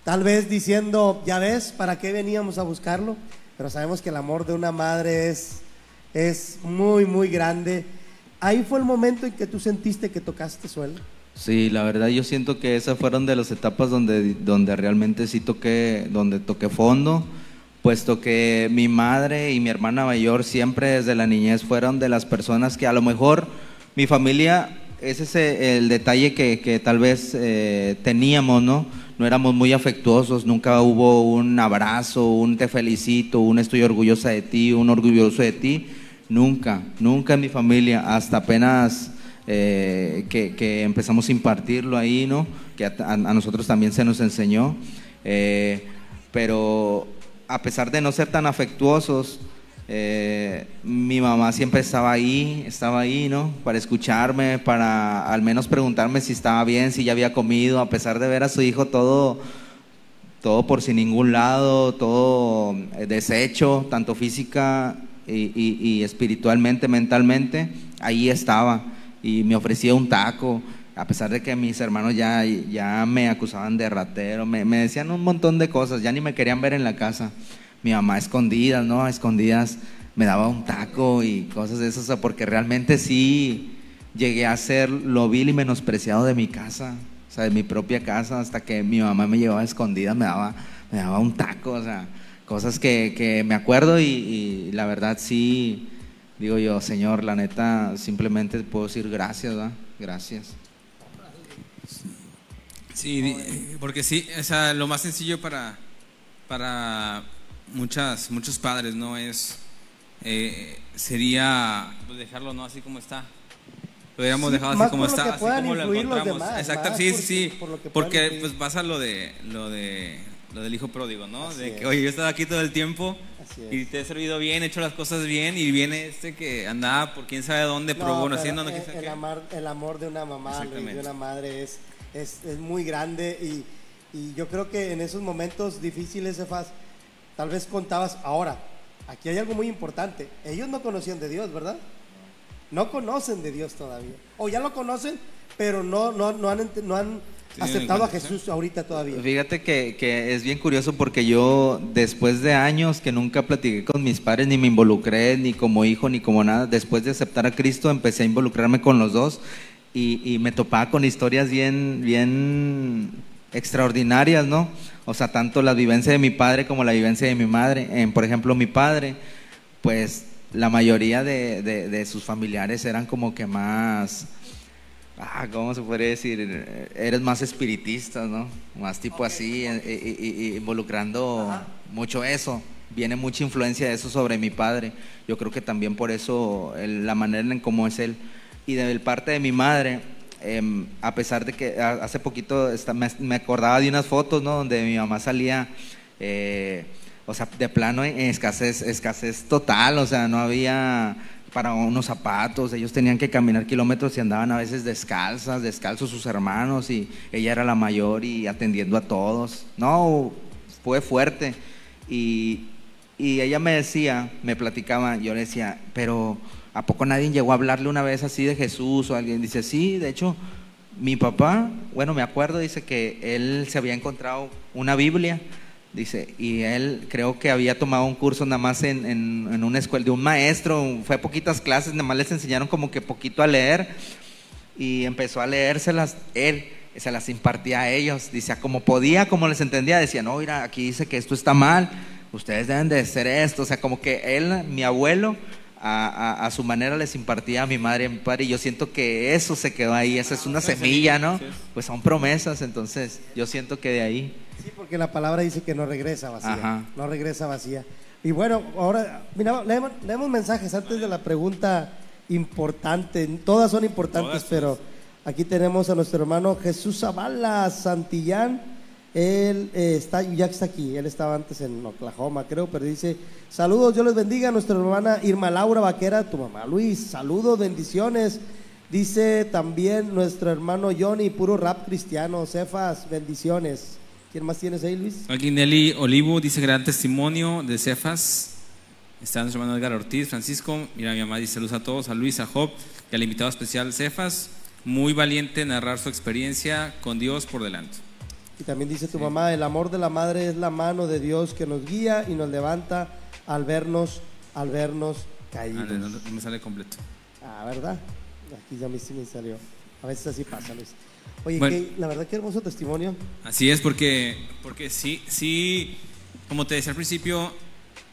[SPEAKER 2] tal vez diciendo, ya ves, ¿para qué veníamos a buscarlo? Pero sabemos que el amor de una madre es, es muy, muy grande. Ahí fue el momento en que tú sentiste que tocaste suelo.
[SPEAKER 3] Sí, la verdad yo siento que esas fueron de las etapas donde, donde realmente sí toqué, donde toqué fondo, puesto que mi madre y mi hermana mayor siempre desde la niñez fueron de las personas que a lo mejor mi familia, ese es el detalle que, que tal vez eh, teníamos, ¿no? No éramos muy afectuosos, nunca hubo un abrazo, un te felicito, un estoy orgullosa de ti, un orgulloso de ti, nunca, nunca en mi familia, hasta apenas eh, que, empezamos a impartirlo ahí, ¿no? Que a nosotros también se nos enseñó. Eh, pero a pesar de no ser tan afectuosos, eh, mi mamá siempre estaba ahí, estaba ahí, ¿no? Para escucharme, para al menos preguntarme si estaba bien, si ya había comido, a pesar de ver a su hijo todo, todo por sin ningún lado, todo eh, deshecho, tanto física y, y- y espiritualmente, mentalmente, ahí estaba y me ofrecía un taco, a pesar de que mis hermanos ya, ya me acusaban de ratero, me, me decían un montón de cosas, ya ni me querían ver en la casa. Mi mamá a escondidas, ¿no? A escondidas me daba un taco y cosas de esas, o sea, porque realmente sí llegué a ser lo vil y menospreciado de mi casa, o sea, de mi propia casa, hasta que mi mamá me llevaba a escondidas, me daba, me daba un taco, o sea, cosas que, que me acuerdo y, y la verdad sí, digo yo, Señor, la neta, simplemente puedo decir gracias, ¿verdad? Gracias.
[SPEAKER 1] Sí, porque sí, o sea, lo más sencillo para, para muchas, muchos padres, ¿no? Es, eh, sería pues, dejarlo, ¿no? Así como está. Lo hubiéramos
[SPEAKER 2] Sí,
[SPEAKER 1] dejado así como está, así como lo encontramos.
[SPEAKER 2] demás,
[SPEAKER 1] Exacto, sí,
[SPEAKER 2] por-
[SPEAKER 1] sí,
[SPEAKER 2] por
[SPEAKER 1] porque pues pasa lo de, lo de, lo del hijo pródigo, ¿no?
[SPEAKER 2] Así
[SPEAKER 1] de que,
[SPEAKER 2] es.
[SPEAKER 1] oye, yo estaba aquí todo el tiempo y te he servido bien, he hecho las cosas bien y viene este que andaba por quién sabe dónde,
[SPEAKER 2] No,
[SPEAKER 1] probó,
[SPEAKER 2] pero
[SPEAKER 1] haciendo, no
[SPEAKER 2] el, el
[SPEAKER 1] qué.
[SPEAKER 2] amor, el amor de una mamá, Luis, de
[SPEAKER 1] Exactamente.
[SPEAKER 2] una madre es, es, es muy grande y, y yo creo que en esos momentos difíciles, Efas, tal vez contabas, ahora, aquí hay algo muy importante, ellos no conocían de Dios, ¿verdad? No conocen de Dios todavía, o ya lo conocen, pero no, no, no han, no han aceptado a Jesús ahorita todavía.
[SPEAKER 3] Fíjate que, que es bien curioso porque yo después de años que nunca platiqué con mis padres, ni me involucré, ni como hijo, ni como nada, después de aceptar a Cristo empecé a involucrarme con los dos y, y me topaba con historias bien, bien extraordinarias, ¿no? O sea, tanto la vivencia de mi padre como la vivencia de mi madre. En, por ejemplo, mi padre, pues la mayoría de, de- de sus familiares eran como que más, ah, ¿cómo se podría decir? Eres más espiritista, ¿no? Más tipo así, eh, eh, involucrando mucho eso. Viene mucha influencia de eso sobre mi padre. Yo creo que también por eso el- la manera en cómo es él. Y de parte de mi madre, em, a pesar de que hace poquito me acordaba de unas fotos, ¿no? Donde mi mamá salía, eh, o sea, de plano en escasez, escasez total, o sea, no había para unos zapatos, ellos tenían que caminar kilómetros y andaban a veces descalzas, descalzos sus hermanos y ella era la mayor y atendiendo a todos. No, fue fuerte. Y, y ella me decía, me platicaba, yo le decía, pero ¿a poco nadie llegó a hablarle una vez así de Jesús o alguien? Dice, sí, de hecho, mi papá, bueno, me acuerdo, dice que él se había encontrado una Biblia, dice, y él creo que había tomado un curso nada más en, en- en una escuela de un maestro, fue a poquitas clases, nada más les enseñaron como que poquito a leer y empezó a leérselas él, se las impartía a ellos, dice, como podía, como les entendía, decía, no, mira, aquí dice que esto está mal, ustedes deben de hacer esto, o sea, como que él, mi abuelo, a, a- a su manera les impartía a mi madre y a mi padre, y yo siento que eso se quedó ahí, esa es una semilla, ¿no? Pues son promesas, entonces yo siento que de ahí,
[SPEAKER 2] Sí, porque la palabra dice que no regresa vacía.
[SPEAKER 3] Ajá.
[SPEAKER 2] No regresa vacía. Y bueno, ahora, mira, leemos, leemos mensajes antes de la pregunta importante. Todas son importantes,
[SPEAKER 1] Todas,
[SPEAKER 2] pero aquí tenemos a nuestro hermano Jesús Zavala Santillán. Él eh, está, ya está aquí, él estaba antes en Oklahoma, creo, pero dice, saludos, Dios les bendiga a nuestra hermana Irma Laura Vaquera, tu mamá Luis, saludos, bendiciones. Dice también nuestro hermano Johnny, puro rap cristiano, Cefas, bendiciones. ¿Quién más tienes ahí, Luis?
[SPEAKER 1] Aquí Nelly Olivo dice gran testimonio de Cefas. Está nuestro hermano Edgar Ortiz, Francisco. Mira, mi mamá dice saludos a todos, a Luis, a Job y al invitado especial Cefas. Muy valiente narrar su experiencia con Dios por delante.
[SPEAKER 2] Y también dice tu mamá, el amor de la madre es la mano de Dios que nos guía y nos levanta al vernos, al vernos caídos.
[SPEAKER 1] Ah, no, no, me sale completo.
[SPEAKER 2] Ah, ¿verdad? Aquí ya mí sí me salió. A veces así pasa, Luis. Oye,
[SPEAKER 1] Bueno.
[SPEAKER 2] qué- la verdad qué hermoso testimonio.
[SPEAKER 1] Así es, porque, porque sí, sí, como te decía al principio,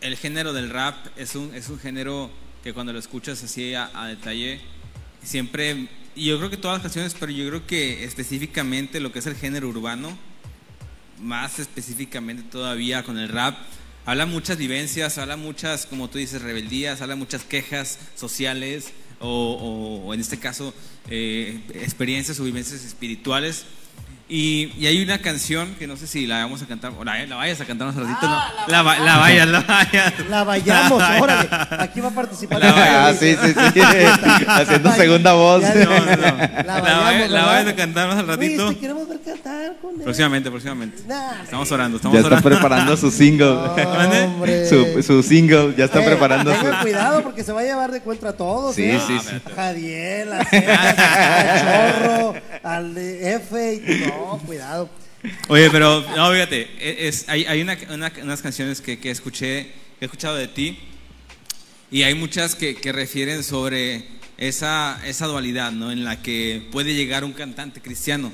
[SPEAKER 1] el género del rap es un, es un género que cuando lo escuchas así a, a detalle, siempre, y yo creo que todas las canciones, pero yo creo que específicamente lo que es el género urbano, más específicamente todavía con el rap, habla muchas vivencias, habla muchas, como tú dices, rebeldías, habla muchas quejas sociales o, en este caso eh, experiencias o vivencias espirituales. Y, y hay una canción que no sé si la vamos a cantar, o la, la vayas a cantar más ratito, no, la, va- la vayas, la vayas.
[SPEAKER 2] La vayamos, órale. Aquí va a participar.
[SPEAKER 1] La vaya-
[SPEAKER 3] Ah, sí, sí, sí. Haciendo segunda voz.
[SPEAKER 1] No, no, no.
[SPEAKER 2] La
[SPEAKER 1] La,
[SPEAKER 2] vayamos,
[SPEAKER 1] la vayas a cantar más al ratito.
[SPEAKER 2] te queremos ver cantar con él.
[SPEAKER 1] Próximamente, próximamente.
[SPEAKER 2] Nah,
[SPEAKER 1] Estamos orando, estamos
[SPEAKER 3] Ya está preparando su single. Su, su single, ya está
[SPEAKER 2] Eh,
[SPEAKER 3] preparando su.
[SPEAKER 2] tengan cuidado porque se va a llevar de cuenta a todos.
[SPEAKER 3] Sí,
[SPEAKER 2] ¿eh?
[SPEAKER 3] sí, sí.
[SPEAKER 2] A Jadiel, a Cejas, al Chorro, al de F. y- No, cuidado.
[SPEAKER 1] Oye, pero no, fíjate, e, es, hay, hay una- una- unas canciones que, que escuché, que he escuchado de ti, y hay muchas que, que refieren sobre esa, esa dualidad, ¿no? En la que puede llegar un cantante cristiano.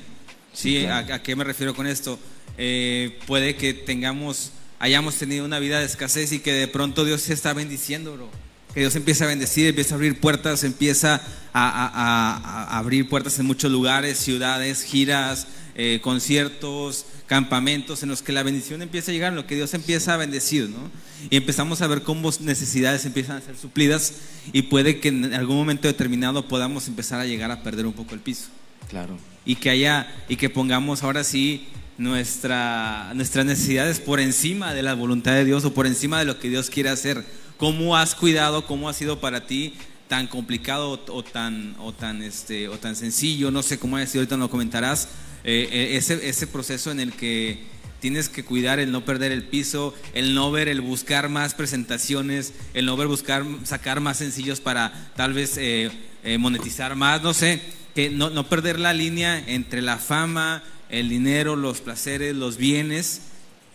[SPEAKER 1] ¿Sí? ¿A, a qué me refiero con esto? Eh, puede que tengamos, hayamos tenido una vida de escasez y que de pronto Dios se está bendiciendo, bro. Que Dios empieza a bendecir, empieza a abrir puertas, empieza a, a- a- a abrir puertas en muchos lugares, ciudades, giras, eh, conciertos, campamentos, en los que la bendición empieza a llegar, en lo que Dios empieza a bendecir, ¿no? Y empezamos a ver cómo necesidades empiezan a ser suplidas y puede que en algún momento determinado podamos empezar a llegar a perder un poco el piso
[SPEAKER 3] Claro.
[SPEAKER 1] y que haya y que pongamos ahora sí nuestra, nuestras necesidades por encima de la voluntad de Dios o por encima de lo que Dios quiere hacer. ¿Cómo has cuidado? ¿Cómo ha sido para ti tan complicado o, tan o tan este o tan sencillo? No sé cómo ha sido. Ahorita nos comentarás. eh, eh, ese ese proceso en el que tienes que cuidar el no perder el piso, el no ver, el buscar más presentaciones, el no ver buscar sacar más sencillos para tal vez eh, eh, monetizar más, no sé, que no, no perder la línea entre la fama, el dinero, los placeres, los bienes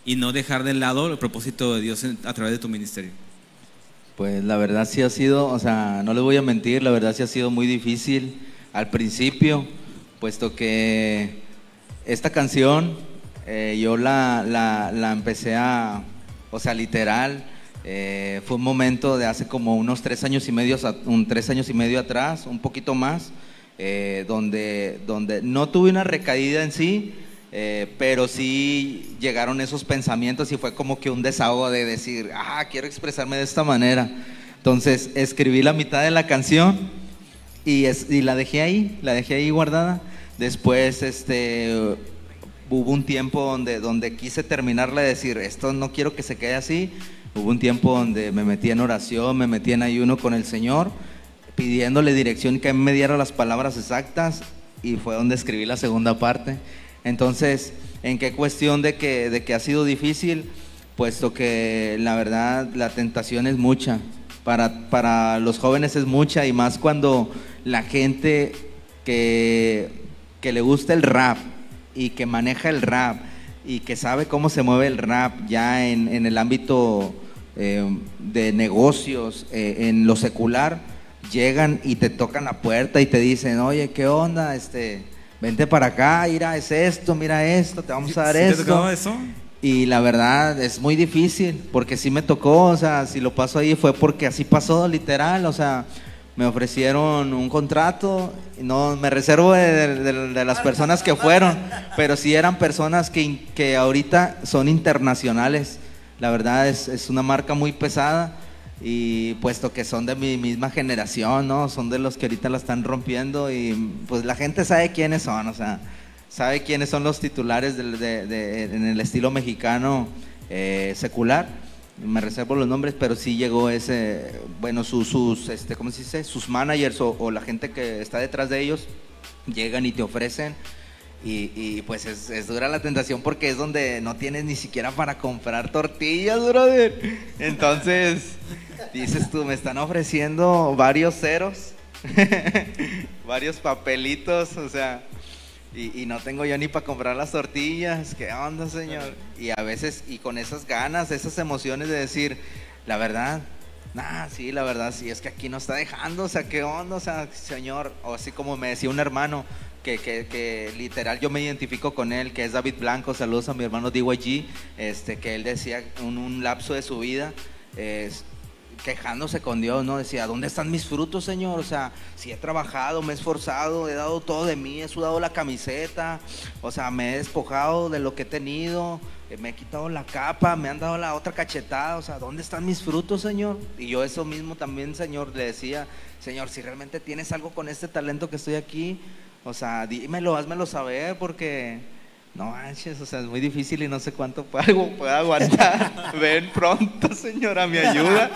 [SPEAKER 1] y no dejar de lado el propósito de Dios a través de tu ministerio.
[SPEAKER 3] Pues la verdad sí ha sido, o sea, no les voy a mentir, la verdad sí ha sido muy difícil. Al principio, puesto que esta canción eh, yo la, la, empecé a, o sea, literal, eh, fue un momento de hace como unos tres años y medio, un tres años y medio atrás, un poquito más, eh, donde, donde no tuve una recaída en sí, eh, pero sí llegaron esos pensamientos y fue como que un desahogo de decir, ah, quiero expresarme de esta manera. Entonces escribí la mitad de la canción y, es- y la dejé ahí, la dejé ahí guardada. Después, este, hubo un tiempo donde, donde quise terminarla y decir, esto no quiero que se quede así. Hubo un tiempo donde me metí en oración, me metí en ayuno con el Señor, pidiéndole dirección que me diera las palabras exactas y fue donde escribí la segunda parte. Entonces, ¿en qué cuestión de que, de que ha sido difícil? Puesto que la verdad la tentación es mucha. Para, para los jóvenes es mucha y más cuando la gente que, que le gusta el rap y que maneja el rap y que sabe cómo se mueve el rap ya en, en el ámbito eh, de negocios, eh, en lo secular, llegan y te tocan la puerta y te dicen, oye, ¿qué onda? Este, vente para acá, mira, es esto, mira esto, te vamos a dar
[SPEAKER 1] ¿Sí te
[SPEAKER 3] esto.
[SPEAKER 1] tocaba eso?
[SPEAKER 3] Y la verdad es muy difícil, porque sí me tocó, o sea, si lo paso ahí fue porque así pasó, literal, o sea, me ofrecieron un contrato, no me reservo de, de- de las personas que fueron, pero sí eran personas que, que ahorita son internacionales, la verdad es, es una marca muy pesada y puesto que son de mi misma generación, ¿no? Son de los que ahorita la están rompiendo y pues la gente sabe quiénes son, o sea, sabe quiénes son los titulares de- en el estilo mexicano eh, secular. Me reservo los nombres, pero sí llegó ese, bueno, sus, este, ¿cómo se dice? Sus managers o, o la gente que está detrás de ellos llegan y te ofrecen. Y, pues es, es dura la tentación porque es donde no tienes ni siquiera para comprar tortillas, brother. Entonces, dices tú, me están ofreciendo varios ceros, varios papelitos, o sea, y, y no tengo yo ni para comprar las tortillas. ¿Qué onda, señor? Y a veces, y con esas ganas, esas emociones de decir, la verdad, nah, sí, la verdad, sí, es que aquí no está dejando, o sea, ¿qué onda? O sea, señor, o así como me decía un hermano, que, que, que literal yo me identifico con él, que es David Blanco, saludos a mi hermano DYG, este, que él decía un, un lapso de su vida, es, quejándose con Dios, ¿no? Decía, ¿dónde están mis frutos, Señor? O sea, si he trabajado, me he esforzado, he dado todo de mí, he sudado la camiseta, o sea, me he despojado de lo que he tenido, eh, me he quitado la capa, me han dado la otra cachetada, o sea, ¿dónde están mis frutos, Señor? Y yo eso mismo también, Señor, le decía, Señor, si realmente tienes algo con este talento que estoy aquí, o sea, dímelo, házmelo saber, porque... No manches, o sea, es muy difícil y no sé cuánto puedo, puedo aguantar. Ven pronto, señora, mi ayuda.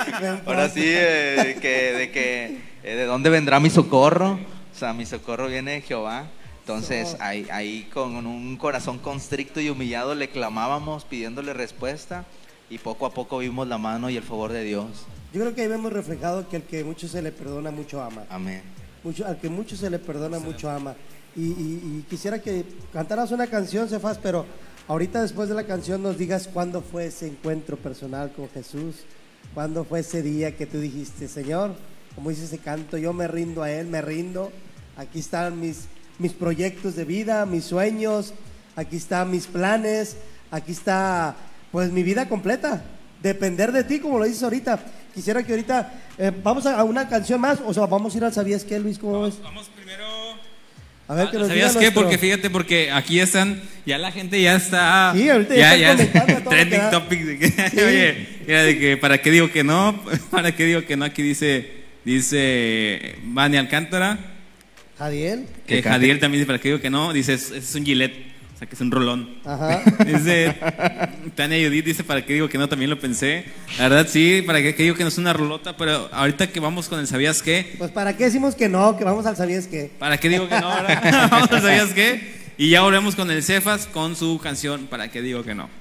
[SPEAKER 3] Ahora sí, eh, que, de que, eh, ¿de dónde vendrá mi socorro? O sea, mi socorro viene de Jehová. Entonces, ahí, ahí con un corazón constricto y humillado le clamábamos pidiéndole respuesta y poco a poco vimos la mano y el favor de Dios.
[SPEAKER 2] Yo creo que ahí vemos reflejado que el que mucho se le perdona, mucho ama.
[SPEAKER 3] Amén.
[SPEAKER 2] Mucho, al que mucho se le perdona, mucho ama. Y, y- y quisiera que cantaras una canción, Cefas, pero ahorita después de la canción nos digas cuándo fue ese encuentro personal con Jesús, cuándo fue ese día que tú dijiste, Señor, como dice ese canto, yo me rindo a Él, me rindo, aquí están mis, mis proyectos de vida, mis sueños, aquí están mis planes, aquí está pues mi vida completa, depender de ti, como lo dices ahorita. Quisiera que ahorita eh, vamos a, a una canción más, o sea, vamos a ir al ¿Sabías qué, Luis? ¿Cómo ves?
[SPEAKER 1] Vamos.
[SPEAKER 2] A ver, que nos
[SPEAKER 1] ¿Sabías
[SPEAKER 2] diga
[SPEAKER 1] qué?
[SPEAKER 2] nuestro-
[SPEAKER 1] Porque fíjate, porque aquí están, ya la gente ya está.
[SPEAKER 2] Sí, ahorita ya están comentando a todo
[SPEAKER 1] trending topic de que, oye, mira, de que, ¿para qué digo que no? ¿Para qué digo que no? Aquí dice, dice Vani Alcántara,
[SPEAKER 2] Jadiel.
[SPEAKER 1] que. Jadiel también dice, ¿para qué digo que no? Dice, es, es un gilet, sea, que es un rolón.
[SPEAKER 2] Ajá.
[SPEAKER 1] Dice, Tania Judith dice, ¿para qué digo que no? También lo pensé. La verdad, sí, ¿para qué, digo que no es una rolota? Pero ahorita que vamos con el ¿sabías qué?
[SPEAKER 2] Pues para qué decimos que no, que vamos al ¿Sabías qué?
[SPEAKER 1] ¿Para qué digo que no? Vamos al ¿sabías qué? Y ya volvemos con el Cefas con su canción ¿Para qué digo que no?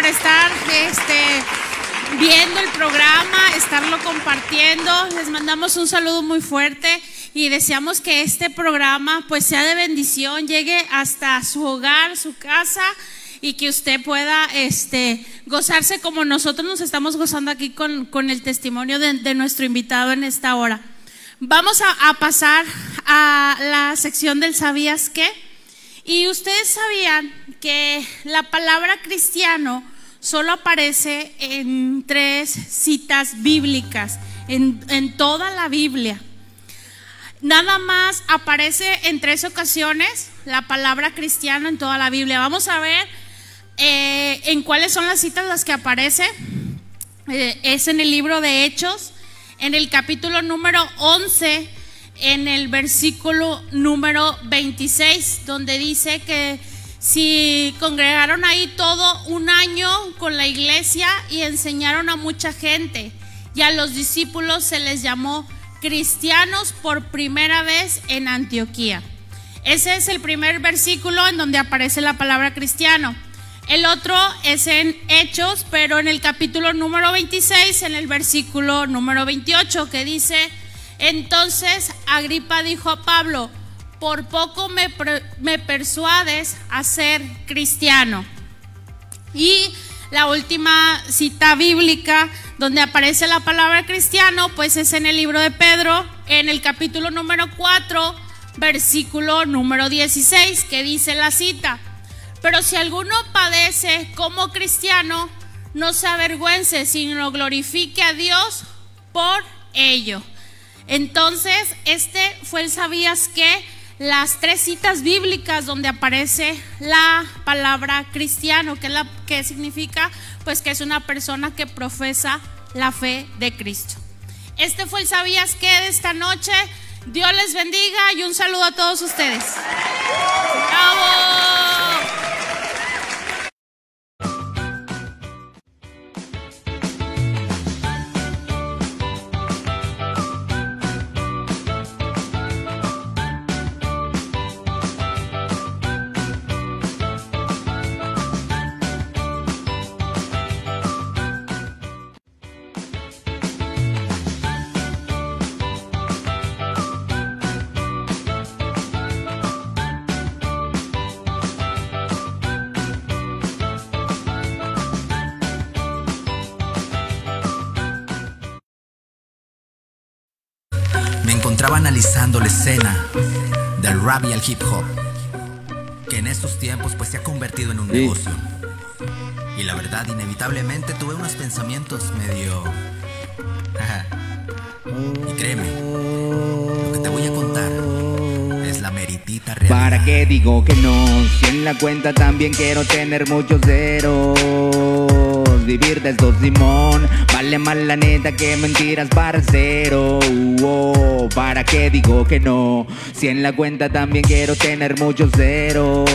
[SPEAKER 6] Por estar este, viendo el programa, estarlo compartiendo. Les mandamos un saludo muy fuerte y deseamos que este programa pues sea de bendición, llegue hasta su hogar, su casa y que usted pueda este, gozarse como nosotros nos estamos gozando aquí con, con el testimonio de, de nuestro invitado en esta hora. Vamos a, a pasar a la sección del ¿Sabías qué? Y ustedes sabían que la palabra cristiano solo aparece en tres citas bíblicas, en, en toda la Biblia. Nada más aparece en tres ocasiones la palabra cristiano en toda la Biblia. Vamos a ver eh, en cuáles son las citas las que aparece. Eh, es en el libro de Hechos, en el capítulo número 11, en el versículo número 26, donde dice que si congregaron ahí todo un año con la iglesia y enseñaron a mucha gente, y a los discípulos se les llamó cristianos por primera vez en Antioquía. Ese es el primer versículo en donde aparece la palabra cristiano. El otro es en Hechos, pero en el capítulo número 26, en el versículo número 28, que dice, entonces Agripa dijo a Pablo, por poco me, per- me persuades a ser cristiano. Y la última cita bíblica donde aparece la palabra cristiano, pues es en el libro de Pedro, en el capítulo número 4, versículo número 16, que dice la cita. Pero si alguno padece como cristiano, no se avergüence, sino glorifique a Dios por ello. Entonces, este fue el sabías que las tres citas bíblicas donde aparece la palabra cristiano, que, la, que significa pues que es una persona que profesa la fe de Cristo. Este fue el sabías que de esta noche. Dios les bendiga y un saludo a todos ustedes. ¡Bravo!
[SPEAKER 4] La escena del rap y el hip hop, que en estos tiempos pues se ha convertido en un
[SPEAKER 3] Sí.
[SPEAKER 4] negocio. Y la verdad, inevitablemente tuve unos pensamientos medio... y créeme, lo que te voy a contar es la meritita realidad.
[SPEAKER 5] ¿Para qué digo que no? Si en la cuenta también quiero tener muchos ceros. Vivir de estos limón. Vale más la neta que mentiras, parcero. Oh, ¿Para qué digo que no? Si en la cuenta también quiero tener muchos ceros.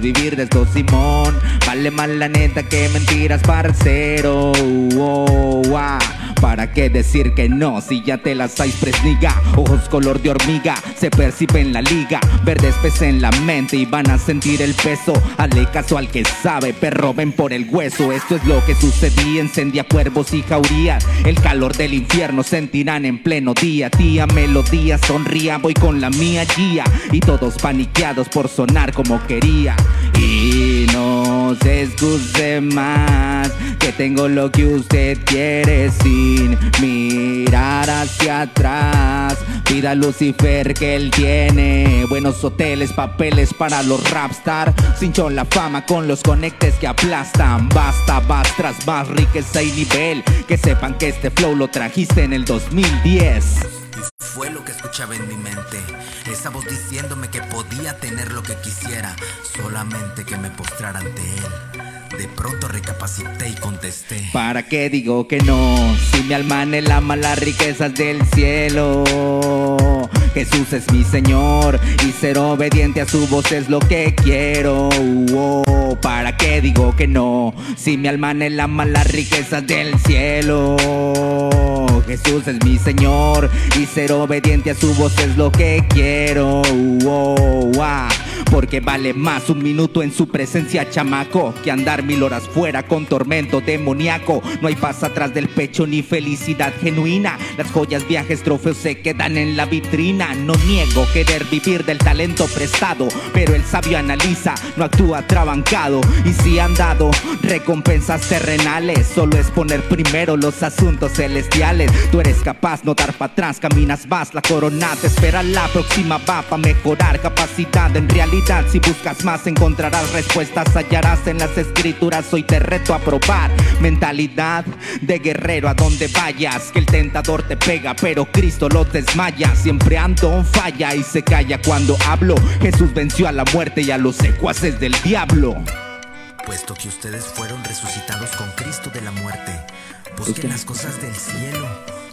[SPEAKER 5] Vivir de estos Simón. Vale más la neta que mentiras, parcero. Oh, ah. ¿Para qué decir que no? Si ya te las hay presniga. Ojos color de hormiga Se percibe en la liga. Verdes pesa en la mente Y van a sentir el peso. Hazle caso al que sabe Perro ven por el hueso. Esto es lo que sucedía Encendía cuervos y jaurías. El calor del infierno Sentirán en pleno día. Tía melodía Sonría Voy con la mía guía. Y todos paniqueados Por sonar como quería. Y no se más. Que tengo lo que usted quiere Sin mirar hacia atrás. Pida Lucifer que él tiene Buenos hoteles, papeles para los rapstar. Cinchó la fama con los conectes que aplastan. Basta, vas tras más riqueza y nivel. Que sepan que este flow lo trajiste en el 2010
[SPEAKER 4] Y fue lo que escuchaba en mi mente. Esa voz diciéndome que podía tener lo que quisiera, solamente que me postrara ante él. De pronto recapacité y contesté.
[SPEAKER 5] ¿Para qué digo que no? Si mi alma ama las riquezas del cielo. Jesús es mi Señor y ser obediente a su voz es lo que quiero. Oh, ¿Para qué digo que no? Si mi alma ama las riquezas del cielo. Jesús es mi Señor y ser obediente a su voz es lo que quiero. Oh, ah, porque vale más un minuto en su presencia, chamaco, que andar mil horas fuera con tormento demoníaco. No hay paz atrás del pecho ni felicidad genuina. Las joyas, viajes, trofeos se quedan en la vitrina. No niego querer vivir del talento prestado, pero el sabio analiza, no actúa trabancado. Y si han dado recompensas terrenales, solo es poner primero los asuntos celestiales. Tú eres capaz, no dar para atrás, caminas más, la corona te espera, la próxima va para mejorar capacidad. En realidad, si buscas más, encontrarás respuestas, hallarás en las escrituras. Hoy te reto a probar mentalidad de guerrero a donde vayas. Que el tentador te pega, pero Cristo lo desmaya. Siempre ando falla y se calla cuando hablo. Jesús venció a la muerte y a los secuaces del diablo.
[SPEAKER 4] Puesto que ustedes fueron resucitados con Cristo de la muerte, busquen las cosas del cielo,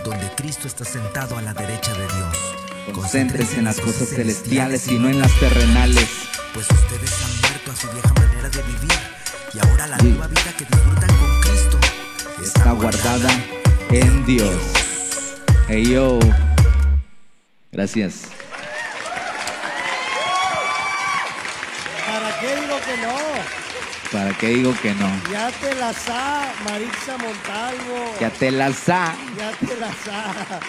[SPEAKER 4] donde Cristo está sentado a la derecha de Dios.
[SPEAKER 5] Concéntrense en las cosas celestiales y no en las terrenales.
[SPEAKER 4] Pues ustedes han muerto a su vieja manera de vivir y ahora la
[SPEAKER 5] Sí.
[SPEAKER 4] nueva vida que disfrutan con Cristo
[SPEAKER 5] Está guardada en Dios. Hey yo. Gracias.
[SPEAKER 2] ¿Para qué digo que no?
[SPEAKER 5] ¿Para qué digo que no?
[SPEAKER 2] Ya te la sa, Marisa Montalvo.
[SPEAKER 5] Ya te la sa.
[SPEAKER 2] Ya te la sa.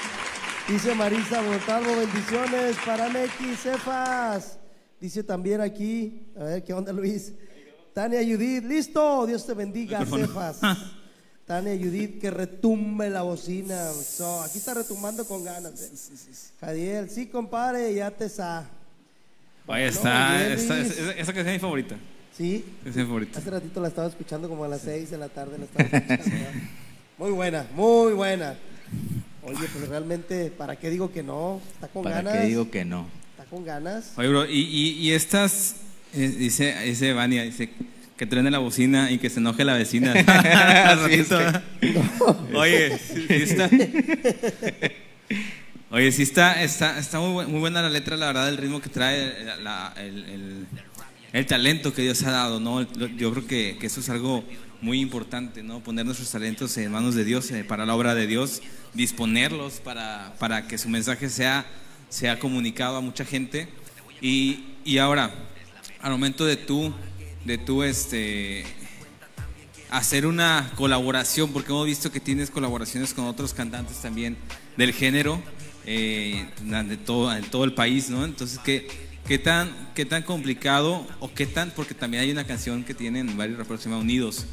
[SPEAKER 2] Dice Marisa Montalvo, bendiciones para Neki Cefas. Dice también aquí, a ver qué onda Luis. Tania Judith, listo. Dios te bendiga. Cefas. Tania Judith, que retumbe la bocina. So, aquí está retumbando con ganas. ¿eh? Jadiel, sí, compadre, ya te sa. No,
[SPEAKER 1] está, esa, esa canción es mi favorita.
[SPEAKER 2] Sí,
[SPEAKER 1] Es mi favorita.
[SPEAKER 2] hace ratito la estaba escuchando como a las 6 de la tarde. La estaba escuchando, muy buena, muy buena. Oye, pues realmente, ¿para qué digo que no? Está con
[SPEAKER 3] ¿Para
[SPEAKER 2] ganas.
[SPEAKER 3] qué digo que no?
[SPEAKER 2] Está con ganas.
[SPEAKER 1] Oye, bro, y, y, y estas, eh, dice, dice Vania, dice que truene la bocina y que se enoje la vecina. Al
[SPEAKER 3] Sí, es.
[SPEAKER 1] Oye, sí, sí está. Oye, sí está, está, está muy, bu- muy buena la letra, la verdad, el ritmo que trae, la- la- el, el- el talento que Dios ha dado, ¿no? Yo creo que, que eso es algo muy importante, ¿no? Poner nuestros talentos en manos de Dios, eh, para la obra de Dios, disponerlos para, para que su mensaje sea, sea comunicado a mucha gente. Y, y ahora, al momento de tú, de tú, este, hacer una colaboración, porque hemos visto que tienes colaboraciones con otros cantantes también del género, eh, de todo, en todo el país, ¿no? Entonces, ¿qué, qué, tan, ¿qué tan complicado o qué tan, porque también hay una canción que tienen varios raperos se Unidos,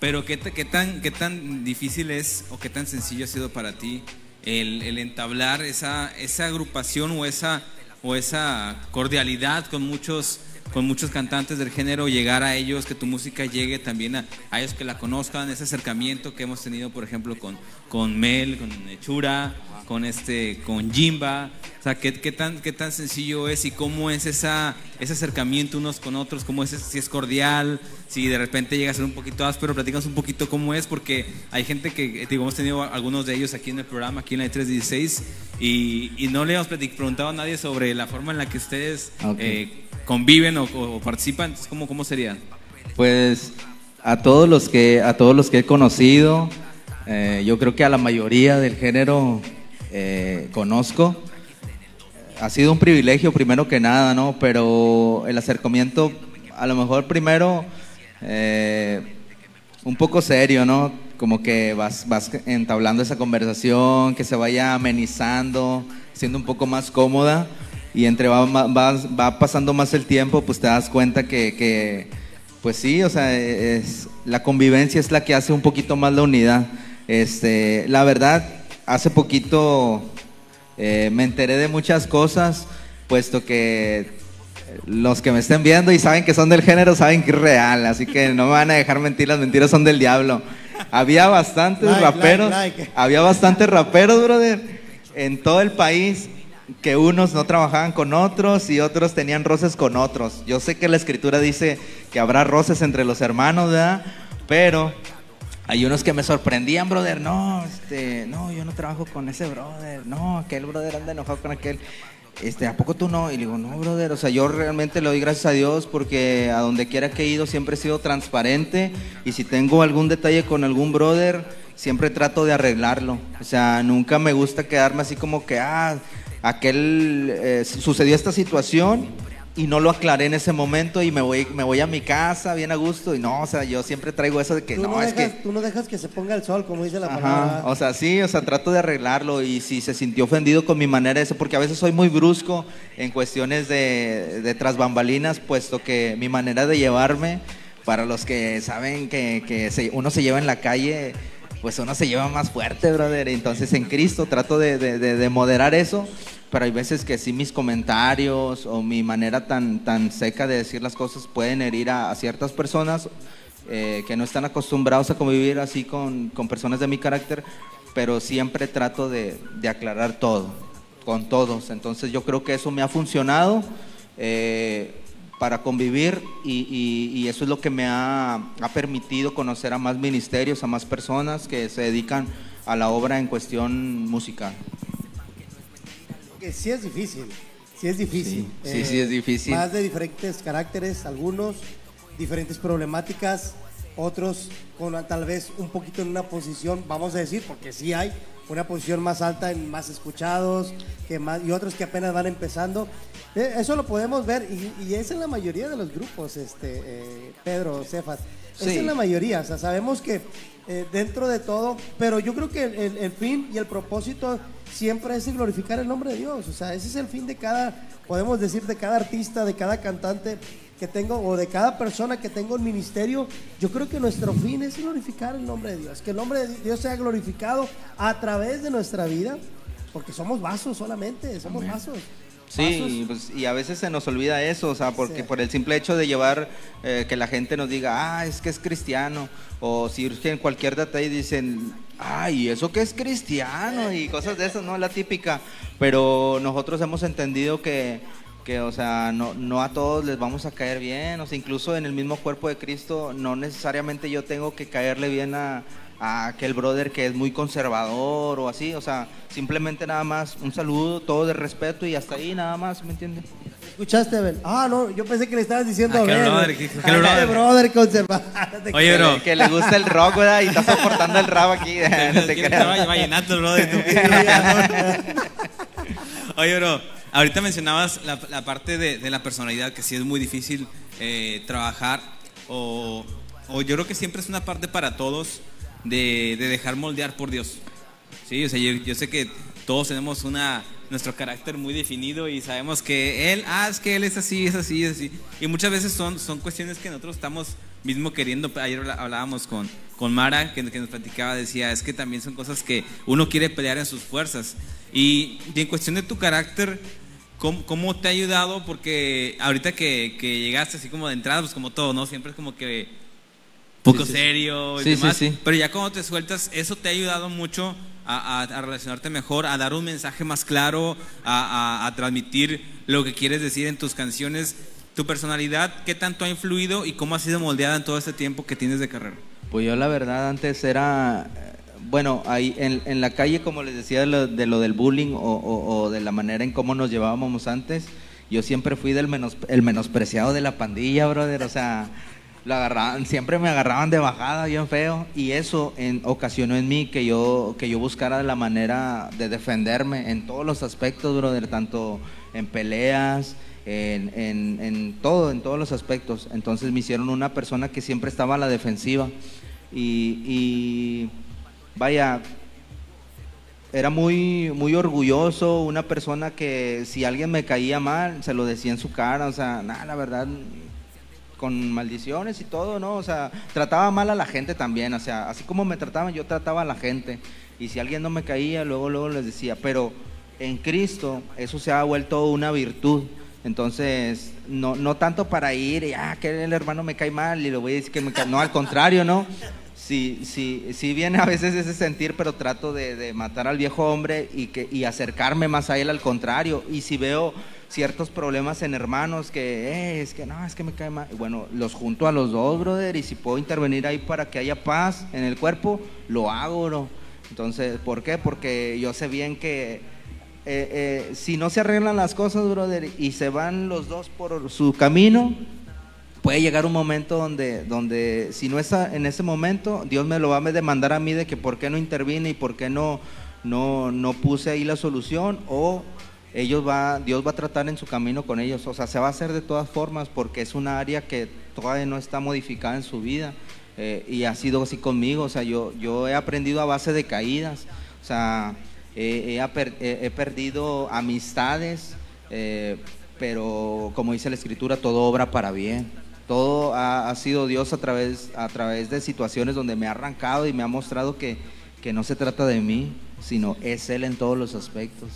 [SPEAKER 1] pero ¿qué, qué, tan, qué tan difícil es o qué tan sencillo ha sido para ti el, el entablar esa, esa agrupación o esa, o esa cordialidad con muchos con muchos cantantes del género, llegar a ellos, que tu música llegue también a, a ellos que la conozcan, ese acercamiento que hemos tenido, por ejemplo, con, con Mel, con Chura, con este, con Jimba, o sea, ¿qué, qué tan, qué tan sencillo es y cómo es esa, ese acercamiento unos con otros, cómo es, si es cordial, si de repente llega a ser un poquito áspero, platícanos un poquito cómo es, porque hay gente que, eh, digo, hemos tenido algunos de ellos aquí en el programa, aquí en la 316, y, y no le hemos preguntado a nadie sobre la forma en la que ustedes eh, conviven o, participan, ¿cómo, cómo sería?
[SPEAKER 3] Pues a todos los que a todos los que he conocido, eh, yo creo que a la mayoría del género eh, conozco. Ha sido un privilegio primero que nada, ¿no? Pero el acercamiento, a lo mejor primero eh, un poco serio, ¿no? Como que vas, vas entablando esa conversación, que se vaya amenizando, siendo un poco más cómoda. Y entre va, vas- va pasando más el tiempo, pues te das cuenta que, que, pues sí, o sea, es, la convivencia es la que hace un poquito más la unidad. Este, la verdad, hace poquito eh, me enteré de muchas cosas, puesto que los que me estén viendo y saben que son del género saben que es real, así que no me van a dejar mentir, las mentiras son del diablo. Había bastantes
[SPEAKER 2] Like,
[SPEAKER 3] raperos,
[SPEAKER 2] like, like.
[SPEAKER 3] había bastantes raperos, brother, en todo el país que unos no trabajaban con otros y otros tenían roces con otros. Yo sé que la escritura dice que habrá roces entre los hermanos, ¿verdad? Pero hay unos que me sorprendían, brother. No, este, no, yo no trabajo con ese brother. No, aquel brother anda enojado con aquel. Este, ¿a poco tú no? Y le digo, no, brother. O sea, yo realmente le doy gracias a Dios porque a donde quiera que he ido siempre he sido transparente. Y si tengo algún detalle con algún brother, siempre trato de arreglarlo. O sea, nunca me gusta quedarme así como que, ah, aquel, eh, sucedió esta situación y no lo aclaré en ese momento y me voy, me voy a mi casa bien a gusto. Y no, o sea, yo siempre traigo eso de que
[SPEAKER 2] Tú
[SPEAKER 3] no,
[SPEAKER 2] no,
[SPEAKER 3] es que.
[SPEAKER 2] tú no dejas que se ponga el sol, como dice la
[SPEAKER 3] Ajá,
[SPEAKER 2] palabra.
[SPEAKER 3] o sea, sí, o sea, trato de arreglarlo y si se sintió ofendido con mi manera de eso, porque a veces soy muy brusco en cuestiones de, de tras bambalinas, puesto que mi manera de llevarme, para los que saben que, que se- uno se lleva en la calle, pues uno se lleva más fuerte, brother. Entonces en Cristo trato de, de- de- de moderar eso, pero hay veces que sí mis comentarios o mi manera tan, tan seca de decir las cosas pueden herir a, ciertas personas eh, que no están acostumbrados a convivir así con, personas de mi carácter, pero siempre trato de, de aclarar todo, con todos. Entonces yo creo que eso me ha funcionado eh, para convivir y, y- y eso es lo que me ha, ha permitido conocer a más ministerios, a más personas que se dedican a la obra en cuestión musical.
[SPEAKER 2] Que sí es difícil, sí es difícil. Eh,
[SPEAKER 3] Sí, sí, sí es difícil.
[SPEAKER 2] Más de diferentes caracteres, algunos, diferentes problemáticas, otros con tal vez un poquito en una posición, vamos a decir, porque sí hay una posición más alta en más escuchados, que más, y otros que apenas van empezando. Eh, Eso lo podemos ver y, y es en la mayoría de los grupos, este, eh, Pedro, Cefas. Es
[SPEAKER 3] Sí.
[SPEAKER 2] en la mayoría, o sea, sabemos que eh, dentro de todo, pero yo creo que el, el- el fin y el propósito siempre es glorificar el nombre de Dios, o sea, ese es el fin de cada, podemos decir, de cada artista, de cada cantante, que tengo, o de cada persona que tenga un ministerio, yo creo que nuestro fin es glorificar el nombre de Dios, que el nombre de Dios sea glorificado a través de nuestra vida, porque somos vasos solamente, somos vasos.
[SPEAKER 3] Sí, y, pues, y a veces se nos olvida eso, o sea, porque
[SPEAKER 2] Sí.
[SPEAKER 3] por el simple hecho de llevar eh, que la gente nos diga, ah, es que es cristiano, o si en cualquier detalle dicen, ay, ¿eso que es cristiano? Y cosas de esas, ¿no? La típica. Pero nosotros hemos entendido que, que o sea, no, no a todos les vamos a caer bien, o sea, incluso en el mismo cuerpo de Cristo, no necesariamente yo tengo que caerle bien a, a aquel brother que es muy conservador o así, o sea, simplemente nada más un saludo, todo de respeto y hasta ahí nada más, ¿me entiendes?
[SPEAKER 2] ¿Escuchaste, Ben? Ah, no, yo pensé que le estabas diciendo
[SPEAKER 1] Ah,
[SPEAKER 2] a
[SPEAKER 1] brother, qué
[SPEAKER 2] Ah,
[SPEAKER 1] brother.
[SPEAKER 2] brother conservador.
[SPEAKER 1] Oye,
[SPEAKER 3] Que
[SPEAKER 1] bro.
[SPEAKER 3] le- Que le gusta el rock, ¿verdad? Y está soportando el rap aquí. no te
[SPEAKER 1] ¿Quién
[SPEAKER 3] creas.
[SPEAKER 1] estaba vallenato, bro? de tu- Oye, bro, ahorita mencionabas la, la parte de, de la personalidad, que sí es muy difícil eh, trabajar, o, o yo creo que siempre es una parte para todos de, de dejar moldear por Dios. Sí, o sea, yo, yo sé que todos tenemos una nuestro carácter muy definido y sabemos que él, ah, es que él es así, es así, es así. Y muchas veces son, son cuestiones que nosotros estamos mismo queriendo. Ayer hablábamos con, con Mara, que, que nos platicaba, decía, es que también son cosas que uno quiere pelear en sus fuerzas. Y, y en cuestión de tu carácter, ¿cómo, cómo te ha ayudado? Porque ahorita que, que llegaste así como de entrada, pues como todo, ¿no? Siempre es como que poco
[SPEAKER 3] Sí, sí, sí.
[SPEAKER 1] serio y
[SPEAKER 3] Sí, sí,
[SPEAKER 1] demás.
[SPEAKER 3] sí.
[SPEAKER 1] Pero ya cuando te sueltas, eso te ha ayudado mucho a, a- a relacionarte mejor, a dar un mensaje más claro, a, a- transmitir lo que quieres decir en tus canciones. Tu personalidad, ¿qué tanto ha influido y cómo ha sido moldeada en todo este tiempo que tienes de carrera?
[SPEAKER 3] Pues yo la verdad antes era, bueno, ahí en, en la calle, como les decía, de lo, de lo del bullying o, o- o de la manera en cómo nos llevábamos antes, yo siempre fui del menos, el menospreciado de la pandilla, brother, o sea, lo agarraban, siempre me agarraban de bajada bien feo y eso en, ocasionó en mí que yo, que yo buscara la manera de defenderme en todos los aspectos, brother, tanto en peleas, en, en- en todo, en todos los aspectos. Entonces me hicieron una persona que siempre estaba a la defensiva. Y, y, vaya, era muy, muy orgulloso, una persona que si alguien me caía mal, se lo decía en su cara, o sea, nada, la verdad, con maldiciones y todo, ¿no? O sea, trataba mal a la gente también, o sea, así como me trataban, yo trataba a la gente. Y si alguien no me caía, luego, luego les decía, pero en Cristo eso se ha vuelto una virtud. Entonces, no, no tanto para ir y, ah, que el hermano me cae mal y le voy a decir que me cae. No, al contrario, ¿no? Sí, sí, sí viene a veces ese sentir, pero trato de, de matar al viejo hombre y, que, y acercarme más a él al contrario. Y si veo ciertos problemas en hermanos que, eh, es que no, es que me cae mal. Bueno, los junto a los dos, brother, y si puedo intervenir ahí para que haya paz en el cuerpo, lo hago. Entonces, ¿por qué? Porque yo sé bien que eh, eh, si no se arreglan las cosas, brother, y se van los dos por su camino, puede llegar un momento donde, donde si no es en ese momento, Dios me lo va a demandar a mí de que por qué no intervine y por qué no, no, no puse ahí la solución, o ellos va, Dios va a tratar en su camino con ellos. O sea, se va a hacer de todas formas porque es una área que todavía no está modificada en su vida. eh, y ha sido así conmigo. O sea, yo, yo he aprendido a base de caídas. O sea, he- he perdido amistades, eh, pero como dice la escritura, todo obra para bien. Todo ha, ha sido Dios a través, a través de situaciones donde me ha arrancado y me ha mostrado que, que no se trata de mí, sino es Él en todos los aspectos.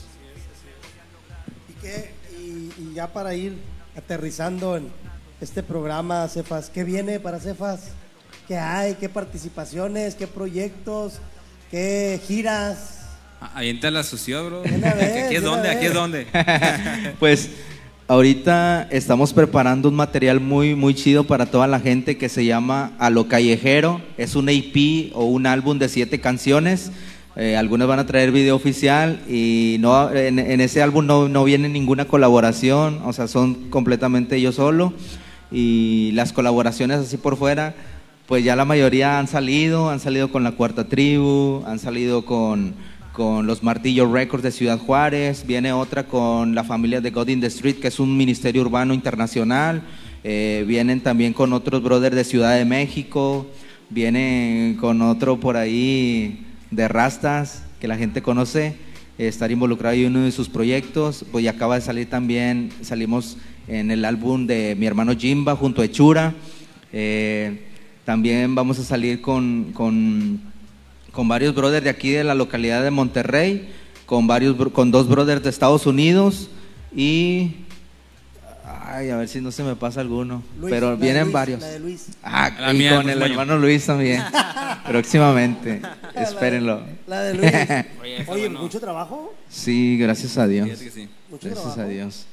[SPEAKER 2] ¿Y, qué? Y- y ya para ir aterrizando en este programa, Cefas, ¿qué viene para Cefas? ¿Qué hay? ¿Qué participaciones? ¿Qué proyectos? ¿Qué giras?
[SPEAKER 1] Avienta la sucio, bro.
[SPEAKER 2] Vez,
[SPEAKER 1] ¿Aquí es donde? ¿Aquí es donde?
[SPEAKER 3] Pues ahorita estamos preparando un material muy, muy chido para toda la gente que se llama A lo Callejero. Es un EP o un álbum de siete canciones. Eh, algunas van a traer video oficial y no, en, ese álbum no, no viene ninguna colaboración, o sea, son completamente yo solo. Y las colaboraciones así por fuera, pues ya la mayoría han salido, han salido con la Cuarta Tribu, han salido con, con los Martillo Records de Ciudad Juárez, viene otra con la familia de God in the Street, que es un ministerio urbano internacional, eh, vienen también con otros brothers de Ciudad de México, vienen con otro por ahí de Rastas, que la gente conoce, estar involucrado en uno de sus proyectos, pues ya acaba de salir también, salimos en el álbum de mi hermano Jimba junto a Echura. Eh, también vamos a salir con, con varios brothers de aquí de la localidad de Monterrey, con, varios, con dos brothers de Estados Unidos y... Ay, a ver si no se me pasa alguno.
[SPEAKER 2] Luis,
[SPEAKER 3] pero
[SPEAKER 2] la de
[SPEAKER 3] vienen
[SPEAKER 2] Luis,
[SPEAKER 3] varios.
[SPEAKER 2] la de Luis.
[SPEAKER 3] Ah,
[SPEAKER 1] La
[SPEAKER 3] y
[SPEAKER 1] mía,
[SPEAKER 3] con
[SPEAKER 1] el
[SPEAKER 3] hermano Luis también. Próximamente. Espérenlo.
[SPEAKER 2] La de Luis.
[SPEAKER 1] Oye, está
[SPEAKER 2] Oye,
[SPEAKER 1] bueno.
[SPEAKER 2] mucho trabajo.
[SPEAKER 3] Sí, gracias a Dios.
[SPEAKER 1] Sí.
[SPEAKER 2] Mucho
[SPEAKER 3] Gracias
[SPEAKER 2] trabajo.
[SPEAKER 3] a Dios.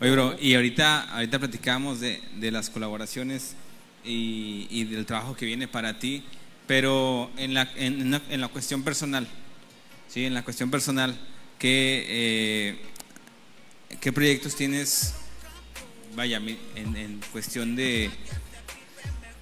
[SPEAKER 1] Oye, bro, y ahorita, ahorita platicamos de, de las colaboraciones y, y del trabajo que viene para ti, pero en la, en, la, en la cuestión personal, ¿sí? En la cuestión personal, ¿qué, eh, ¿qué proyectos tienes, vaya, en, en cuestión de,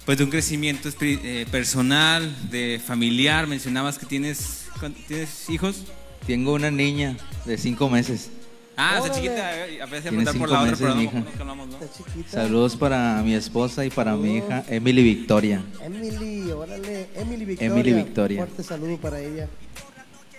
[SPEAKER 1] pues de un crecimiento eh, personal, de familiar? Mencionabas que tienes, ¿cuán- ¿tienes hijos?
[SPEAKER 3] Tengo una niña de cinco meses.
[SPEAKER 1] Ah, está chiquita, eh, a
[SPEAKER 3] Tiene
[SPEAKER 1] preguntar por la otra, pero no, no, no hablamos, ¿no?
[SPEAKER 2] Está chiquita.
[SPEAKER 3] Saludos para mi esposa y para mi hija Emily Victoria.
[SPEAKER 2] Emily, órale. Emily Victoria.
[SPEAKER 3] Emily Victoria.
[SPEAKER 2] Fuerte saludo para ella.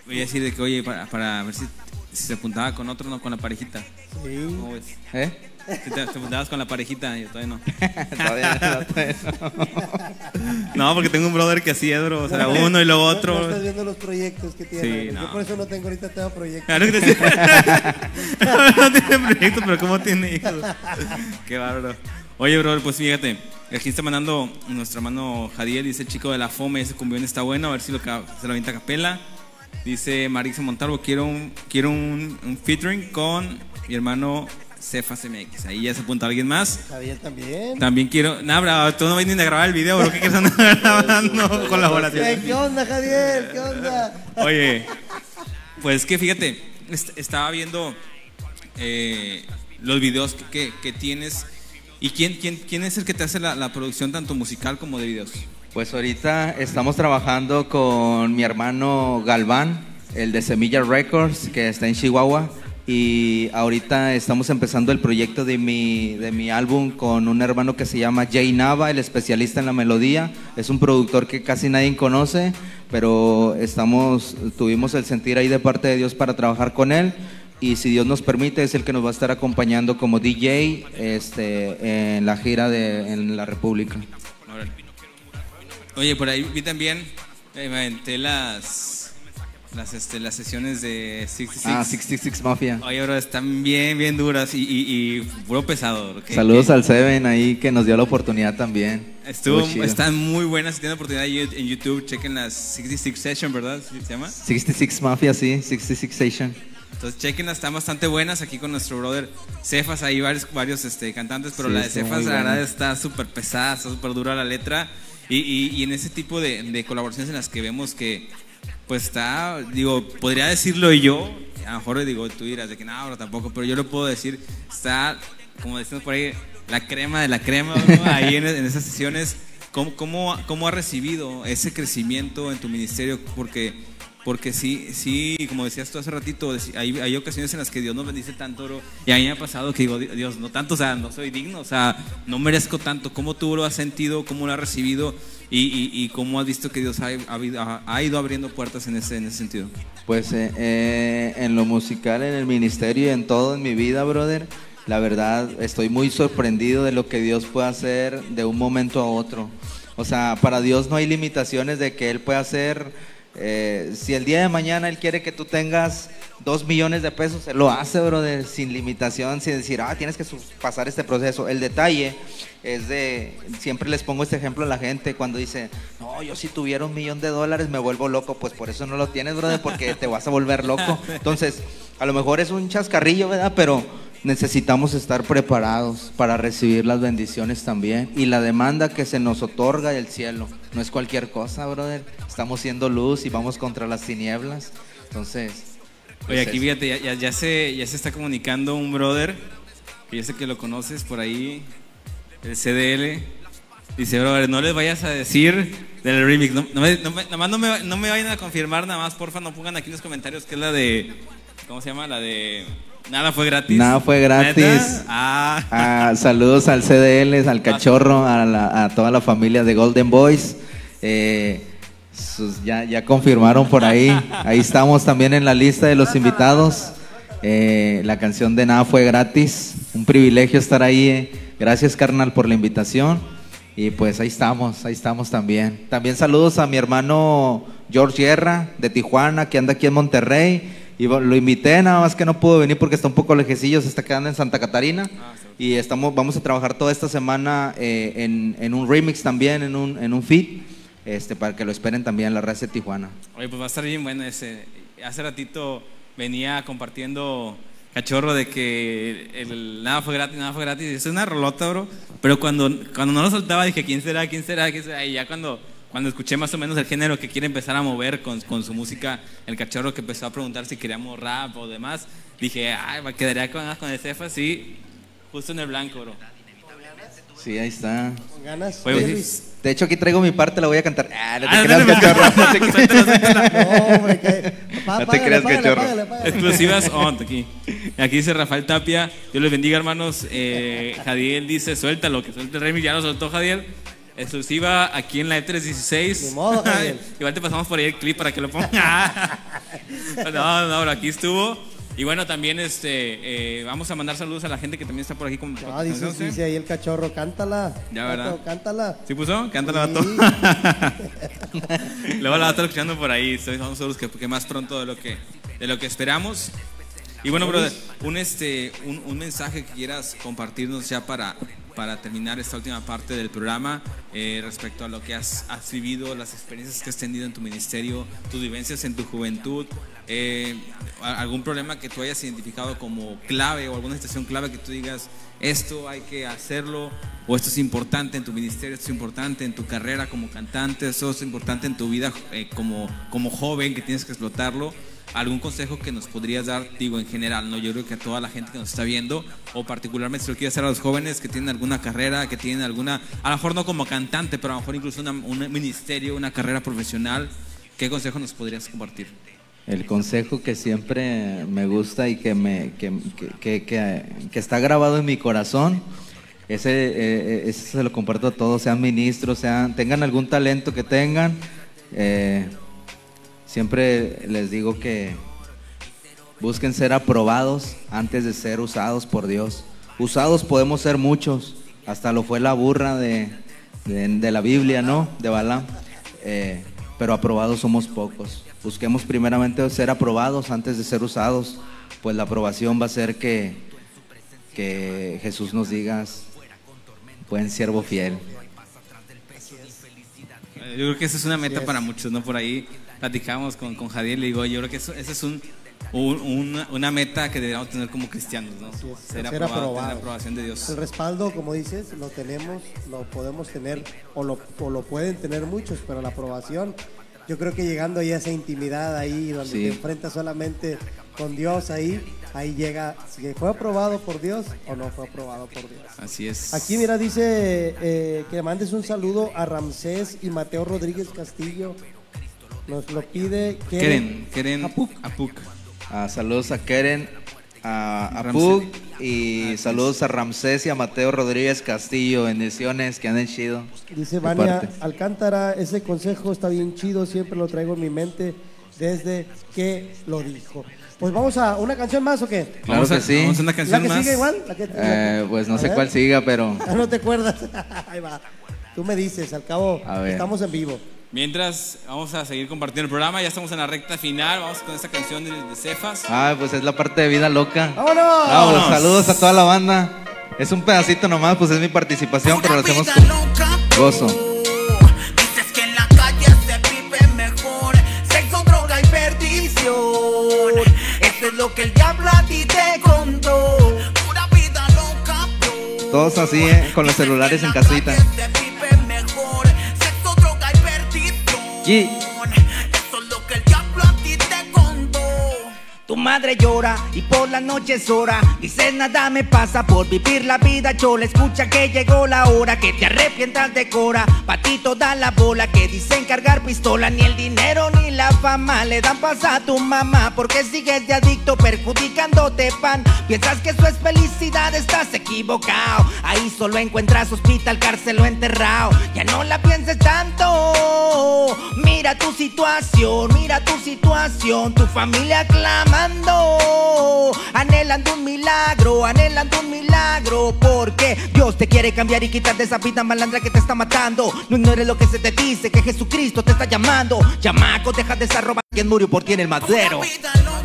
[SPEAKER 1] Voy a decir de que, oye, para, para ver si, si se apuntaba con otro, no con la parejita.
[SPEAKER 2] Sí.
[SPEAKER 1] ¿Cómo ves?
[SPEAKER 3] ¿Eh?
[SPEAKER 1] Si te, te apuntabas con la parejita, yo todavía no.
[SPEAKER 3] Todavía no, todavía no.
[SPEAKER 1] No, porque tengo un brother que así es, bro. O sea, uno y luego otro.
[SPEAKER 2] no estás viendo los proyectos que tiene.
[SPEAKER 1] Sí,
[SPEAKER 2] Yo por eso no tengo ahorita tengo proyectos.
[SPEAKER 1] Claro que te No tiene proyecto, pero ¿cómo tiene hijos? Qué bárbaro. Oye, bro, pues fíjate. Aquí está mandando nuestro hermano Jadiel, dice chico de la FOME, ese cumbión está bueno, a ver si lo, se lo avienta a capela. Dice Marisa Montalvo, quiero un, quiero un, un featuring con mi hermano Cefas MX. Ahí ya se apunta alguien más.
[SPEAKER 2] Javier también.
[SPEAKER 1] También quiero. Nah, bravo, tú no vienes a grabar el video, bro. ¿Qué quieres andar grabando? Colaboración.
[SPEAKER 2] Eh, ¿Qué onda, Javier? ¿Qué onda?
[SPEAKER 1] Oye, pues que fíjate, est- estaba viendo eh, los videos que, que- que tienes. ¿Y quién, quién, quién es el que te hace la, la producción tanto musical como de videos?
[SPEAKER 3] Pues ahorita estamos trabajando con mi hermano Galván, el de Semilla Records, que está en Chihuahua. Y ahorita estamos empezando el proyecto de mi, de mi álbum con un hermano que se llama Jay Nava, el especialista en la melodía. Es un productor que casi nadie conoce, pero estamos, tuvimos el sentir ahí de parte de Dios para trabajar con él. Y si Dios nos permite, es el que nos va a estar acompañando como DJ este, en la gira de, en la República.
[SPEAKER 1] Oye, por ahí vi también, eh, me aventé las, las, este, las sesiones de 66.
[SPEAKER 3] Ah, 66 Mafia.
[SPEAKER 1] Oye, bro, están bien, bien duras y, y, y puro pesado.
[SPEAKER 3] Saludos al Seven ahí que nos dio la oportunidad también.
[SPEAKER 1] Estuvo,
[SPEAKER 3] Estuvo
[SPEAKER 1] están muy buenas. Si tienen oportunidad en YouTube, chequen las 66 Session, ¿verdad? ¿Sí ¿Se llama?
[SPEAKER 3] 66 Mafia, sí, 66 Station.
[SPEAKER 1] Entonces, chequenlas, están bastante buenas aquí con nuestro brother Cefas. Hay varios, varios este, cantantes, pero
[SPEAKER 3] Sí,
[SPEAKER 1] la de Cefas, la verdad, está súper pesada, está súper dura la letra. Y, y- y en ese tipo de, de colaboraciones en las que vemos que, pues está, digo, podría decirlo yo, a lo mejor digo, tú dirás de que no, bro, tampoco, pero yo lo puedo decir, está, como decimos por ahí, la crema de la crema, ¿no? ahí en, en esas sesiones. ¿Cómo, cómo, cómo ha recibido ese crecimiento en tu ministerio? Porque, porque sí, sí, como decías tú hace ratito, hay, hay ocasiones en las que Dios nos bendice tanto, bro, y a mí me ha pasado que digo, "Di- Dios, no tanto, o sea, no soy digno, o sea, no merezco tanto. ¿Cómo tú lo has sentido? ¿Cómo lo has recibido? Y, y, cómo has visto que Dios ha, ido abriendo puertas en ese, en ese sentido?
[SPEAKER 3] Pues eh, eh, en lo musical, en el ministerio y en todo en mi vida, brother, la verdad estoy muy sorprendido de lo que Dios puede hacer de un momento a otro. O sea, para Dios no hay limitaciones de que Él pueda hacer, eh, si el día de mañana Él quiere que tú tengas dos millones de pesos, Él lo hace, brother, sin limitación, sin decir, ah, tienes que pasar este proceso. El detalle es de, siempre les pongo este ejemplo a la gente cuando dice, no, yo si tuviera un millón de dólares me vuelvo loco, pues por eso no lo tienes, brother, porque te vas a volver loco. Entonces, a lo mejor es un chascarrillo, ¿verdad? Pero necesitamos estar preparados para recibir las bendiciones también y la demanda que se nos otorga del cielo. No es cualquier cosa, brother. Estamos siendo luz y vamos contra las tinieblas. Entonces,
[SPEAKER 1] Oye,
[SPEAKER 3] pues
[SPEAKER 1] aquí
[SPEAKER 3] eso.
[SPEAKER 1] fíjate, ya, ya, ya se, ya se está comunicando un brother, que yo sé que lo conoces por ahí, el CDL. Dice, brother, no les vayas a decir del remix. No, no me, no me- nada más no me, no me vayan a confirmar, nada más, porfa, no pongan aquí en los comentarios que es la de. ¿Cómo se llama? La de. Nada fue gratis.
[SPEAKER 3] Nada fue gratis.
[SPEAKER 1] Ah.
[SPEAKER 3] Ah, saludos al CDL, al cachorro, a, la- a toda la familia de Golden Boys. Eh, sus- ya, ya confirmaron por ahí. Ahí estamos también en la lista de los invitados. Eh, la canción de Nada fue gratis. Un privilegio estar ahí. eh. Gracias, carnal, por la invitación. Y pues ahí estamos, ahí estamos también. También saludos a mi hermano George Guerra de Tijuana, que anda aquí en Monterrey. Y lo invité, nada más que no pudo venir porque está un poco lejecillo, se está quedando en Santa Catarina. Y estamos, vamos a trabajar toda esta semana eh, en, en un remix también, en un, en un feed, este, para que lo esperen también en la red de Tijuana.
[SPEAKER 1] Oye, pues va a estar bien bueno ese. Hace ratito venía compartiendo cachorro de que el, nada fue gratis, nada fue gratis. Es una rolota, bro. Pero cuando, cuando no lo soltaba dije, ¿quién será? ¿Quién será? ¿Quién será? Y ya cuando, cuando escuché más o menos el género que quiere empezar a mover con, con su música, el cachorro que empezó a preguntar si queríamos rap o demás, dije, ay, me quedaría con, con el Cefa, sí, justo en el blanco, bro.
[SPEAKER 3] Sí, ahí está.
[SPEAKER 2] Con ganas.
[SPEAKER 1] Oye,
[SPEAKER 2] Oye,
[SPEAKER 1] sí.
[SPEAKER 2] Luis.
[SPEAKER 3] De hecho, aquí traigo mi parte, la voy a cantar. Ah, no te
[SPEAKER 1] Ah,
[SPEAKER 3] creas, cachorro. No te creas.
[SPEAKER 2] No,
[SPEAKER 3] te
[SPEAKER 2] págale,
[SPEAKER 3] creas, cachorro.
[SPEAKER 1] Exclusivas on aquí. Aquí dice Rafael Tapia. Dios les bendiga, hermanos. Eh, Jadiel dice: suéltalo, que suelte el remix. Ya lo soltó Jadiel. Exclusiva aquí en la E E316.
[SPEAKER 2] Ni modo.
[SPEAKER 1] Igual te pasamos por ahí el clip para que lo ponga. no, no, pero aquí estuvo. Y bueno, también este, eh, vamos a mandar saludos a la gente que también está por aquí con.
[SPEAKER 2] Ah, dice,
[SPEAKER 1] con-
[SPEAKER 2] dice ahí el cachorro, cántala.
[SPEAKER 1] Ya, ¿verdad?
[SPEAKER 2] Vato, Cántala.
[SPEAKER 1] ¿Sí puso? Cántale, vato.
[SPEAKER 2] Sí.
[SPEAKER 1] Luego la va a estar escuchando por ahí. Estoy vamos seguros que, que más pronto de lo que, de lo que esperamos. Y bueno, brother, un, este, un, un mensaje que quieras compartirnos ya para, para terminar esta última parte del programa eh, respecto a lo que has, vivido, las experiencias que has tenido en tu ministerio, tus vivencias en tu juventud, eh, algún problema que tú hayas identificado como clave o alguna situación clave que tú digas, esto hay que hacerlo, o esto es importante en tu ministerio, esto es importante en tu carrera como cantante, esto es importante en tu vida eh, como, como joven que tienes que explotarlo. ¿Algún consejo que nos podrías dar, digo, en general, no? Yo creo que a toda la gente que nos está viendo, o particularmente si lo quieres hacer a los jóvenes que tienen alguna carrera, que tienen alguna, a lo mejor no como cantante, pero a lo mejor incluso una- un ministerio, una carrera profesional, ¿qué consejo nos podrías compartir?
[SPEAKER 3] El consejo que siempre me gusta y que, me, que, que- que- está grabado en mi corazón, ese, eh, ese se lo comparto a todos, sean ministros, sean, tengan algún talento que tengan. eh, siempre les digo que busquen ser aprobados antes de ser usados por Dios. Usados podemos ser muchos, hasta lo fue la burra de, de- la Biblia, ¿no? De Balaam. Eh, pero aprobados somos pocos. Busquemos primeramente ser aprobados antes de ser usados, pues la aprobación va a ser que, que Jesús nos diga, buen siervo fiel.
[SPEAKER 1] Eh, Yo creo que esa es una meta para muchos, ¿no? Por ahí platicamos con, con Javier, le digo, yo creo que eso, esa es un, un- una, una meta que deberíamos tener como cristianos, ¿no?
[SPEAKER 2] es,
[SPEAKER 1] Ser
[SPEAKER 2] ser
[SPEAKER 1] aprobado,
[SPEAKER 2] aprobado.
[SPEAKER 1] tener la aprobación de Dios.
[SPEAKER 2] El respaldo, como dices, lo tenemos, lo podemos tener o lo, o lo pueden tener muchos, pero la aprobación, yo creo que llegando ahí a esa intimidad ahí, donde
[SPEAKER 3] Sí.
[SPEAKER 2] te enfrentas solamente con Dios ahí, ahí llega si fue aprobado por Dios o no fue aprobado por Dios.
[SPEAKER 1] Así es.
[SPEAKER 2] Aquí, mira, dice eh, que mandes un saludo a Ramsés y Mateo Rodríguez Castillo. Nos lo pide
[SPEAKER 1] Keren, Keren
[SPEAKER 2] Apuk.
[SPEAKER 1] Apuk.
[SPEAKER 3] Ah, saludos a Keren, a. Pug y saludos a Ramsés y a Mateo Rodríguez Castillo. Bendiciones, que anden chido.
[SPEAKER 2] Dice Vania. Alcántara, ese consejo está bien chido, siempre lo traigo en mi mente desde que lo dijo. Pues vamos a una canción más o qué?
[SPEAKER 3] Claro
[SPEAKER 1] vamos a,
[SPEAKER 3] que sí.
[SPEAKER 1] Vamos a una
[SPEAKER 2] ¿La
[SPEAKER 1] canción
[SPEAKER 2] que
[SPEAKER 1] más.
[SPEAKER 2] sigue igual? ¿La que-
[SPEAKER 3] Eh, pues no
[SPEAKER 2] A
[SPEAKER 3] sé
[SPEAKER 2] ver.
[SPEAKER 3] cuál siga, pero
[SPEAKER 2] Ah, no te acuerdas. Ahí va. Tú me dices, al cabo estamos en vivo.
[SPEAKER 1] Mientras, vamos a seguir compartiendo el programa. Ya estamos en la recta final. Vamos con esta canción de, de Cefas.
[SPEAKER 3] ah, pues es la parte de vida loca.
[SPEAKER 2] ¡Vámonos!
[SPEAKER 3] Ah, pues,
[SPEAKER 1] Vámonos.
[SPEAKER 3] saludos a toda la banda. Es un pedacito nomás, pues es mi participación, pero lo hacemos con
[SPEAKER 7] loca,
[SPEAKER 3] gozo.
[SPEAKER 7] Dices que en la calle se vive mejor. Sexo, droga y perdición. Eso es lo que el diablo a ti te contó. Pura vida loca, bro.
[SPEAKER 3] Todos así, eh, con los celulares en casita.
[SPEAKER 7] Perdición.
[SPEAKER 5] Tu madre llora y por la noche es hora. Dice nada me pasa por vivir la vida chola. Escucha que llegó la hora que te arrepientas de cora. Patito da la bola que dicen cargar pistola. Ni el dinero ni la fama le dan paz a tu mamá. Porque sigues de adicto perjudicándote pan. Piensas que eso es felicidad, estás equivocado. Ahí solo encuentras hospital, cárcel o enterrado. Ya no la pienses tanto. Mira tu situación, mira tu situación. Tu familia clama Anhelando un milagro, anhelando un milagro. Porque Dios te quiere cambiar y quitar de esa vida malandra que te está matando. No ignores lo que se te dice, que Jesucristo te está llamando. Chamaco, deja de estar robando. ¿Quién murió por ti en el madero?
[SPEAKER 7] Una vida loca.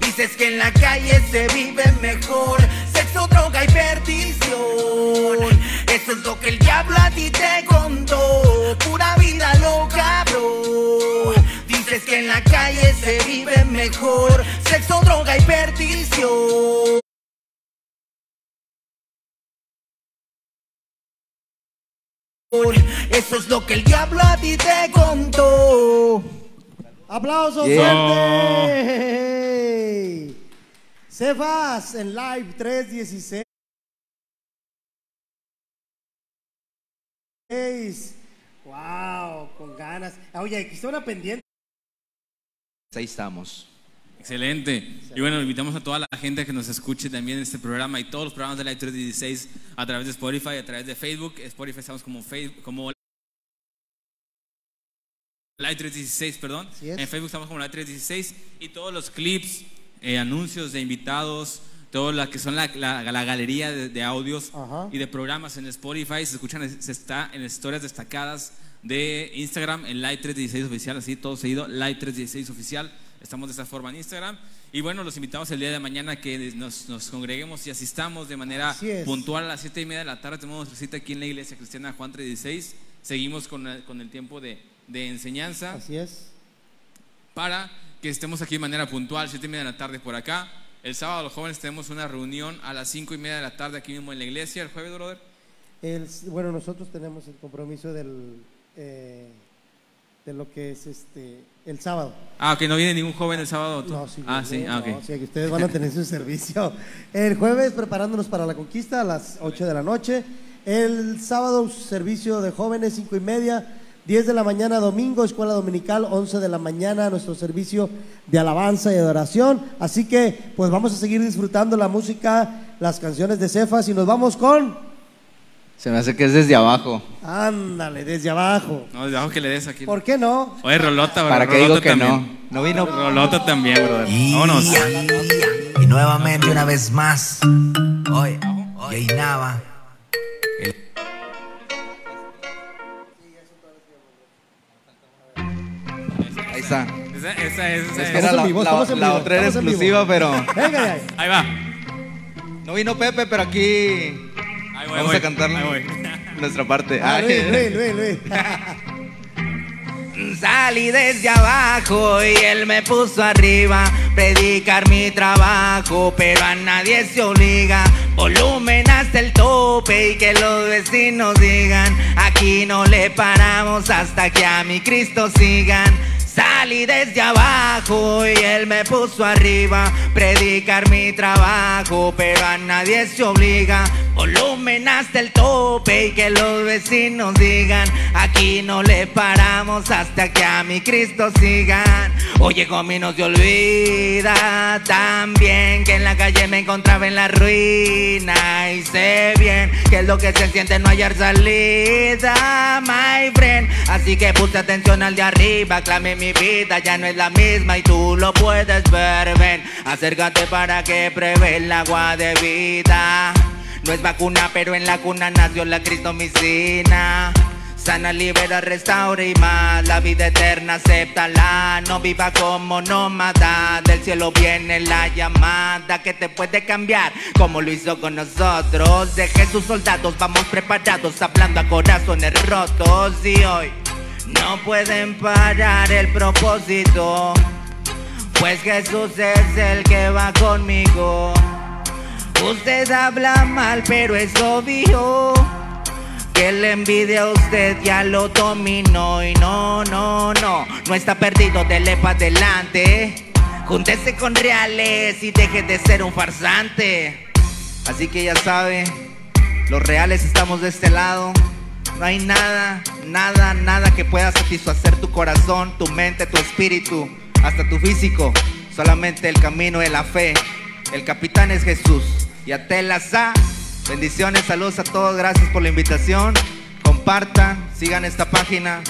[SPEAKER 7] Dices que en la calle se vive mejor. Sexo, droga y perdición. Eso es lo que el diablo a ti te contó. Pura vida loca, bro. Dices que en la calle se vive mejor. Sexo, droga y perdición. Eso es lo que el diablo a ti te contó.
[SPEAKER 2] ¡Aplausos
[SPEAKER 3] Yeah.
[SPEAKER 2] fuerte! Cefas en live 316. Wow, con ganas. Ah, Oye, aquí está una pendiente.
[SPEAKER 3] Ahí estamos.
[SPEAKER 1] Excelente. Y bueno, invitamos a toda la gente que nos escuche también en este programa y todos los programas de Live 316 a través de Spotify, a través de Facebook. Spotify estamos como Facebook, como Live 316, perdón. En Facebook estamos como Live 316 y todos los clips, eh, anuncios de invitados, todo lo que son la, la- la galería de, de audios
[SPEAKER 2] Ajá.
[SPEAKER 1] y de programas en Spotify se escuchan, se está en historias destacadas de Instagram en Live 316 oficial, así todo seguido, Live 316 oficial. Estamos de esta forma en Instagram. Y bueno, los invitamos el día de mañana a que nos, nos congreguemos y asistamos de manera puntual a las 7 y media de la tarde. Tenemos nuestra cita aquí en la iglesia cristiana Juan 316. Seguimos con el, con el tiempo de, de enseñanza
[SPEAKER 2] Así es.
[SPEAKER 1] para que estemos aquí de manera puntual, 7 y media de la tarde por acá. El sábado los jóvenes tenemos una reunión a las 5 y media de la tarde aquí mismo en la iglesia. El jueves, brother.
[SPEAKER 2] El- bueno, nosotros tenemos el compromiso del, eh, de lo que es este el sábado.
[SPEAKER 1] Ah, ok, no viene ningún joven el sábado. ¿tú?
[SPEAKER 2] No, sí,
[SPEAKER 1] ah, sí, ah, ok.
[SPEAKER 2] no, que ustedes van a tener su servicio. El jueves preparándonos para la conquista a las 8 de la noche. El sábado servicio de jóvenes 5 y media. 10 de la mañana domingo, escuela dominical, 11 de la mañana nuestro servicio de alabanza y adoración. Así que pues vamos a seguir disfrutando la música, las canciones de Cefas y nos vamos con,
[SPEAKER 3] Se me hace que es desde abajo.
[SPEAKER 2] ándale, desde abajo.
[SPEAKER 1] No, debajo que le des aquí.
[SPEAKER 2] ¿Por qué no?
[SPEAKER 1] Oye, Rolota,
[SPEAKER 3] ¿Para qué
[SPEAKER 1] Rolota
[SPEAKER 3] digo que
[SPEAKER 1] también.
[SPEAKER 3] no? No vino.
[SPEAKER 1] Rolota también, brother.
[SPEAKER 4] Y,
[SPEAKER 1] Vámonos.
[SPEAKER 4] y nuevamente una vez más, hoy, hoy Nava.
[SPEAKER 3] Ahí está.
[SPEAKER 1] Esa, esa es. esa
[SPEAKER 3] Es que era la,
[SPEAKER 2] vivo,
[SPEAKER 3] otra era exclusiva, pero
[SPEAKER 2] Venga, ya.
[SPEAKER 1] Ahí va.
[SPEAKER 3] no vino Pepe, pero aquí
[SPEAKER 1] Ahí voy,
[SPEAKER 3] vamos
[SPEAKER 1] voy.
[SPEAKER 3] a cantarla.
[SPEAKER 1] Ahí voy.
[SPEAKER 3] Nuestra parte.
[SPEAKER 2] Ah,
[SPEAKER 3] Ay.
[SPEAKER 2] Luis, Luis, Luis, Luis.
[SPEAKER 5] Salí desde abajo y él me puso arriba. Predicar mi trabajo, pero a nadie se obliga. Volumen hasta el tope y que los vecinos digan: Aquí no le paramos hasta que a mi Cristo sigan. Salí desde abajo y él me puso arriba. Predicar mi trabajo, pero a nadie se obliga. Volumen hasta el tope y que los vecinos digan: Aquí no le paramos hasta que a mi Cristo sigan. Oye, mí no se olvida también que en la calle me encontraba en la ruina. Y sé bien que es lo que se siente no hallar salida, my friend. Así que puse atención al de arriba, clame mi vida, ya no es la misma y tú lo puedes ver, ven. Acércate para que pruebe el agua de vida. No es vacuna, pero en la cuna nació la cristomicina. Sana, libera, restaura y más. La vida eterna, acéptala. No viva como nómada. Del cielo viene la llamada que te puede cambiar, como lo hizo con nosotros. De Jesús, soldados, vamos preparados, hablando a corazones rotos. Y hoy no pueden parar el propósito. Pues Jesús es el que va conmigo. Usted habla mal, pero es obvio que la envidia a usted ya lo dominó. Y no, no, no, no está perdido, dele pa' adelante. Júntese con reales y deje de ser un farsante. Así que ya sabe, los reales estamos de este lado. No hay nada, nada, nada que pueda satisfacer tu corazón, tu mente, tu espíritu, hasta tu físico. Solamente el camino de la fe. El capitán es Jesús. Y a Telasa. Bendiciones, saludos a todos. Gracias por la invitación. Compartan, sigan esta página.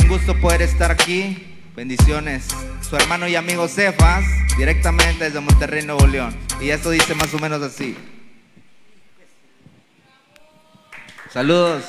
[SPEAKER 5] Un gusto poder estar aquí. Bendiciones.
[SPEAKER 3] su hermano y amigo Cefas, directamente desde Monterrey, Nuevo León. Y esto dice más o menos así. Saludos.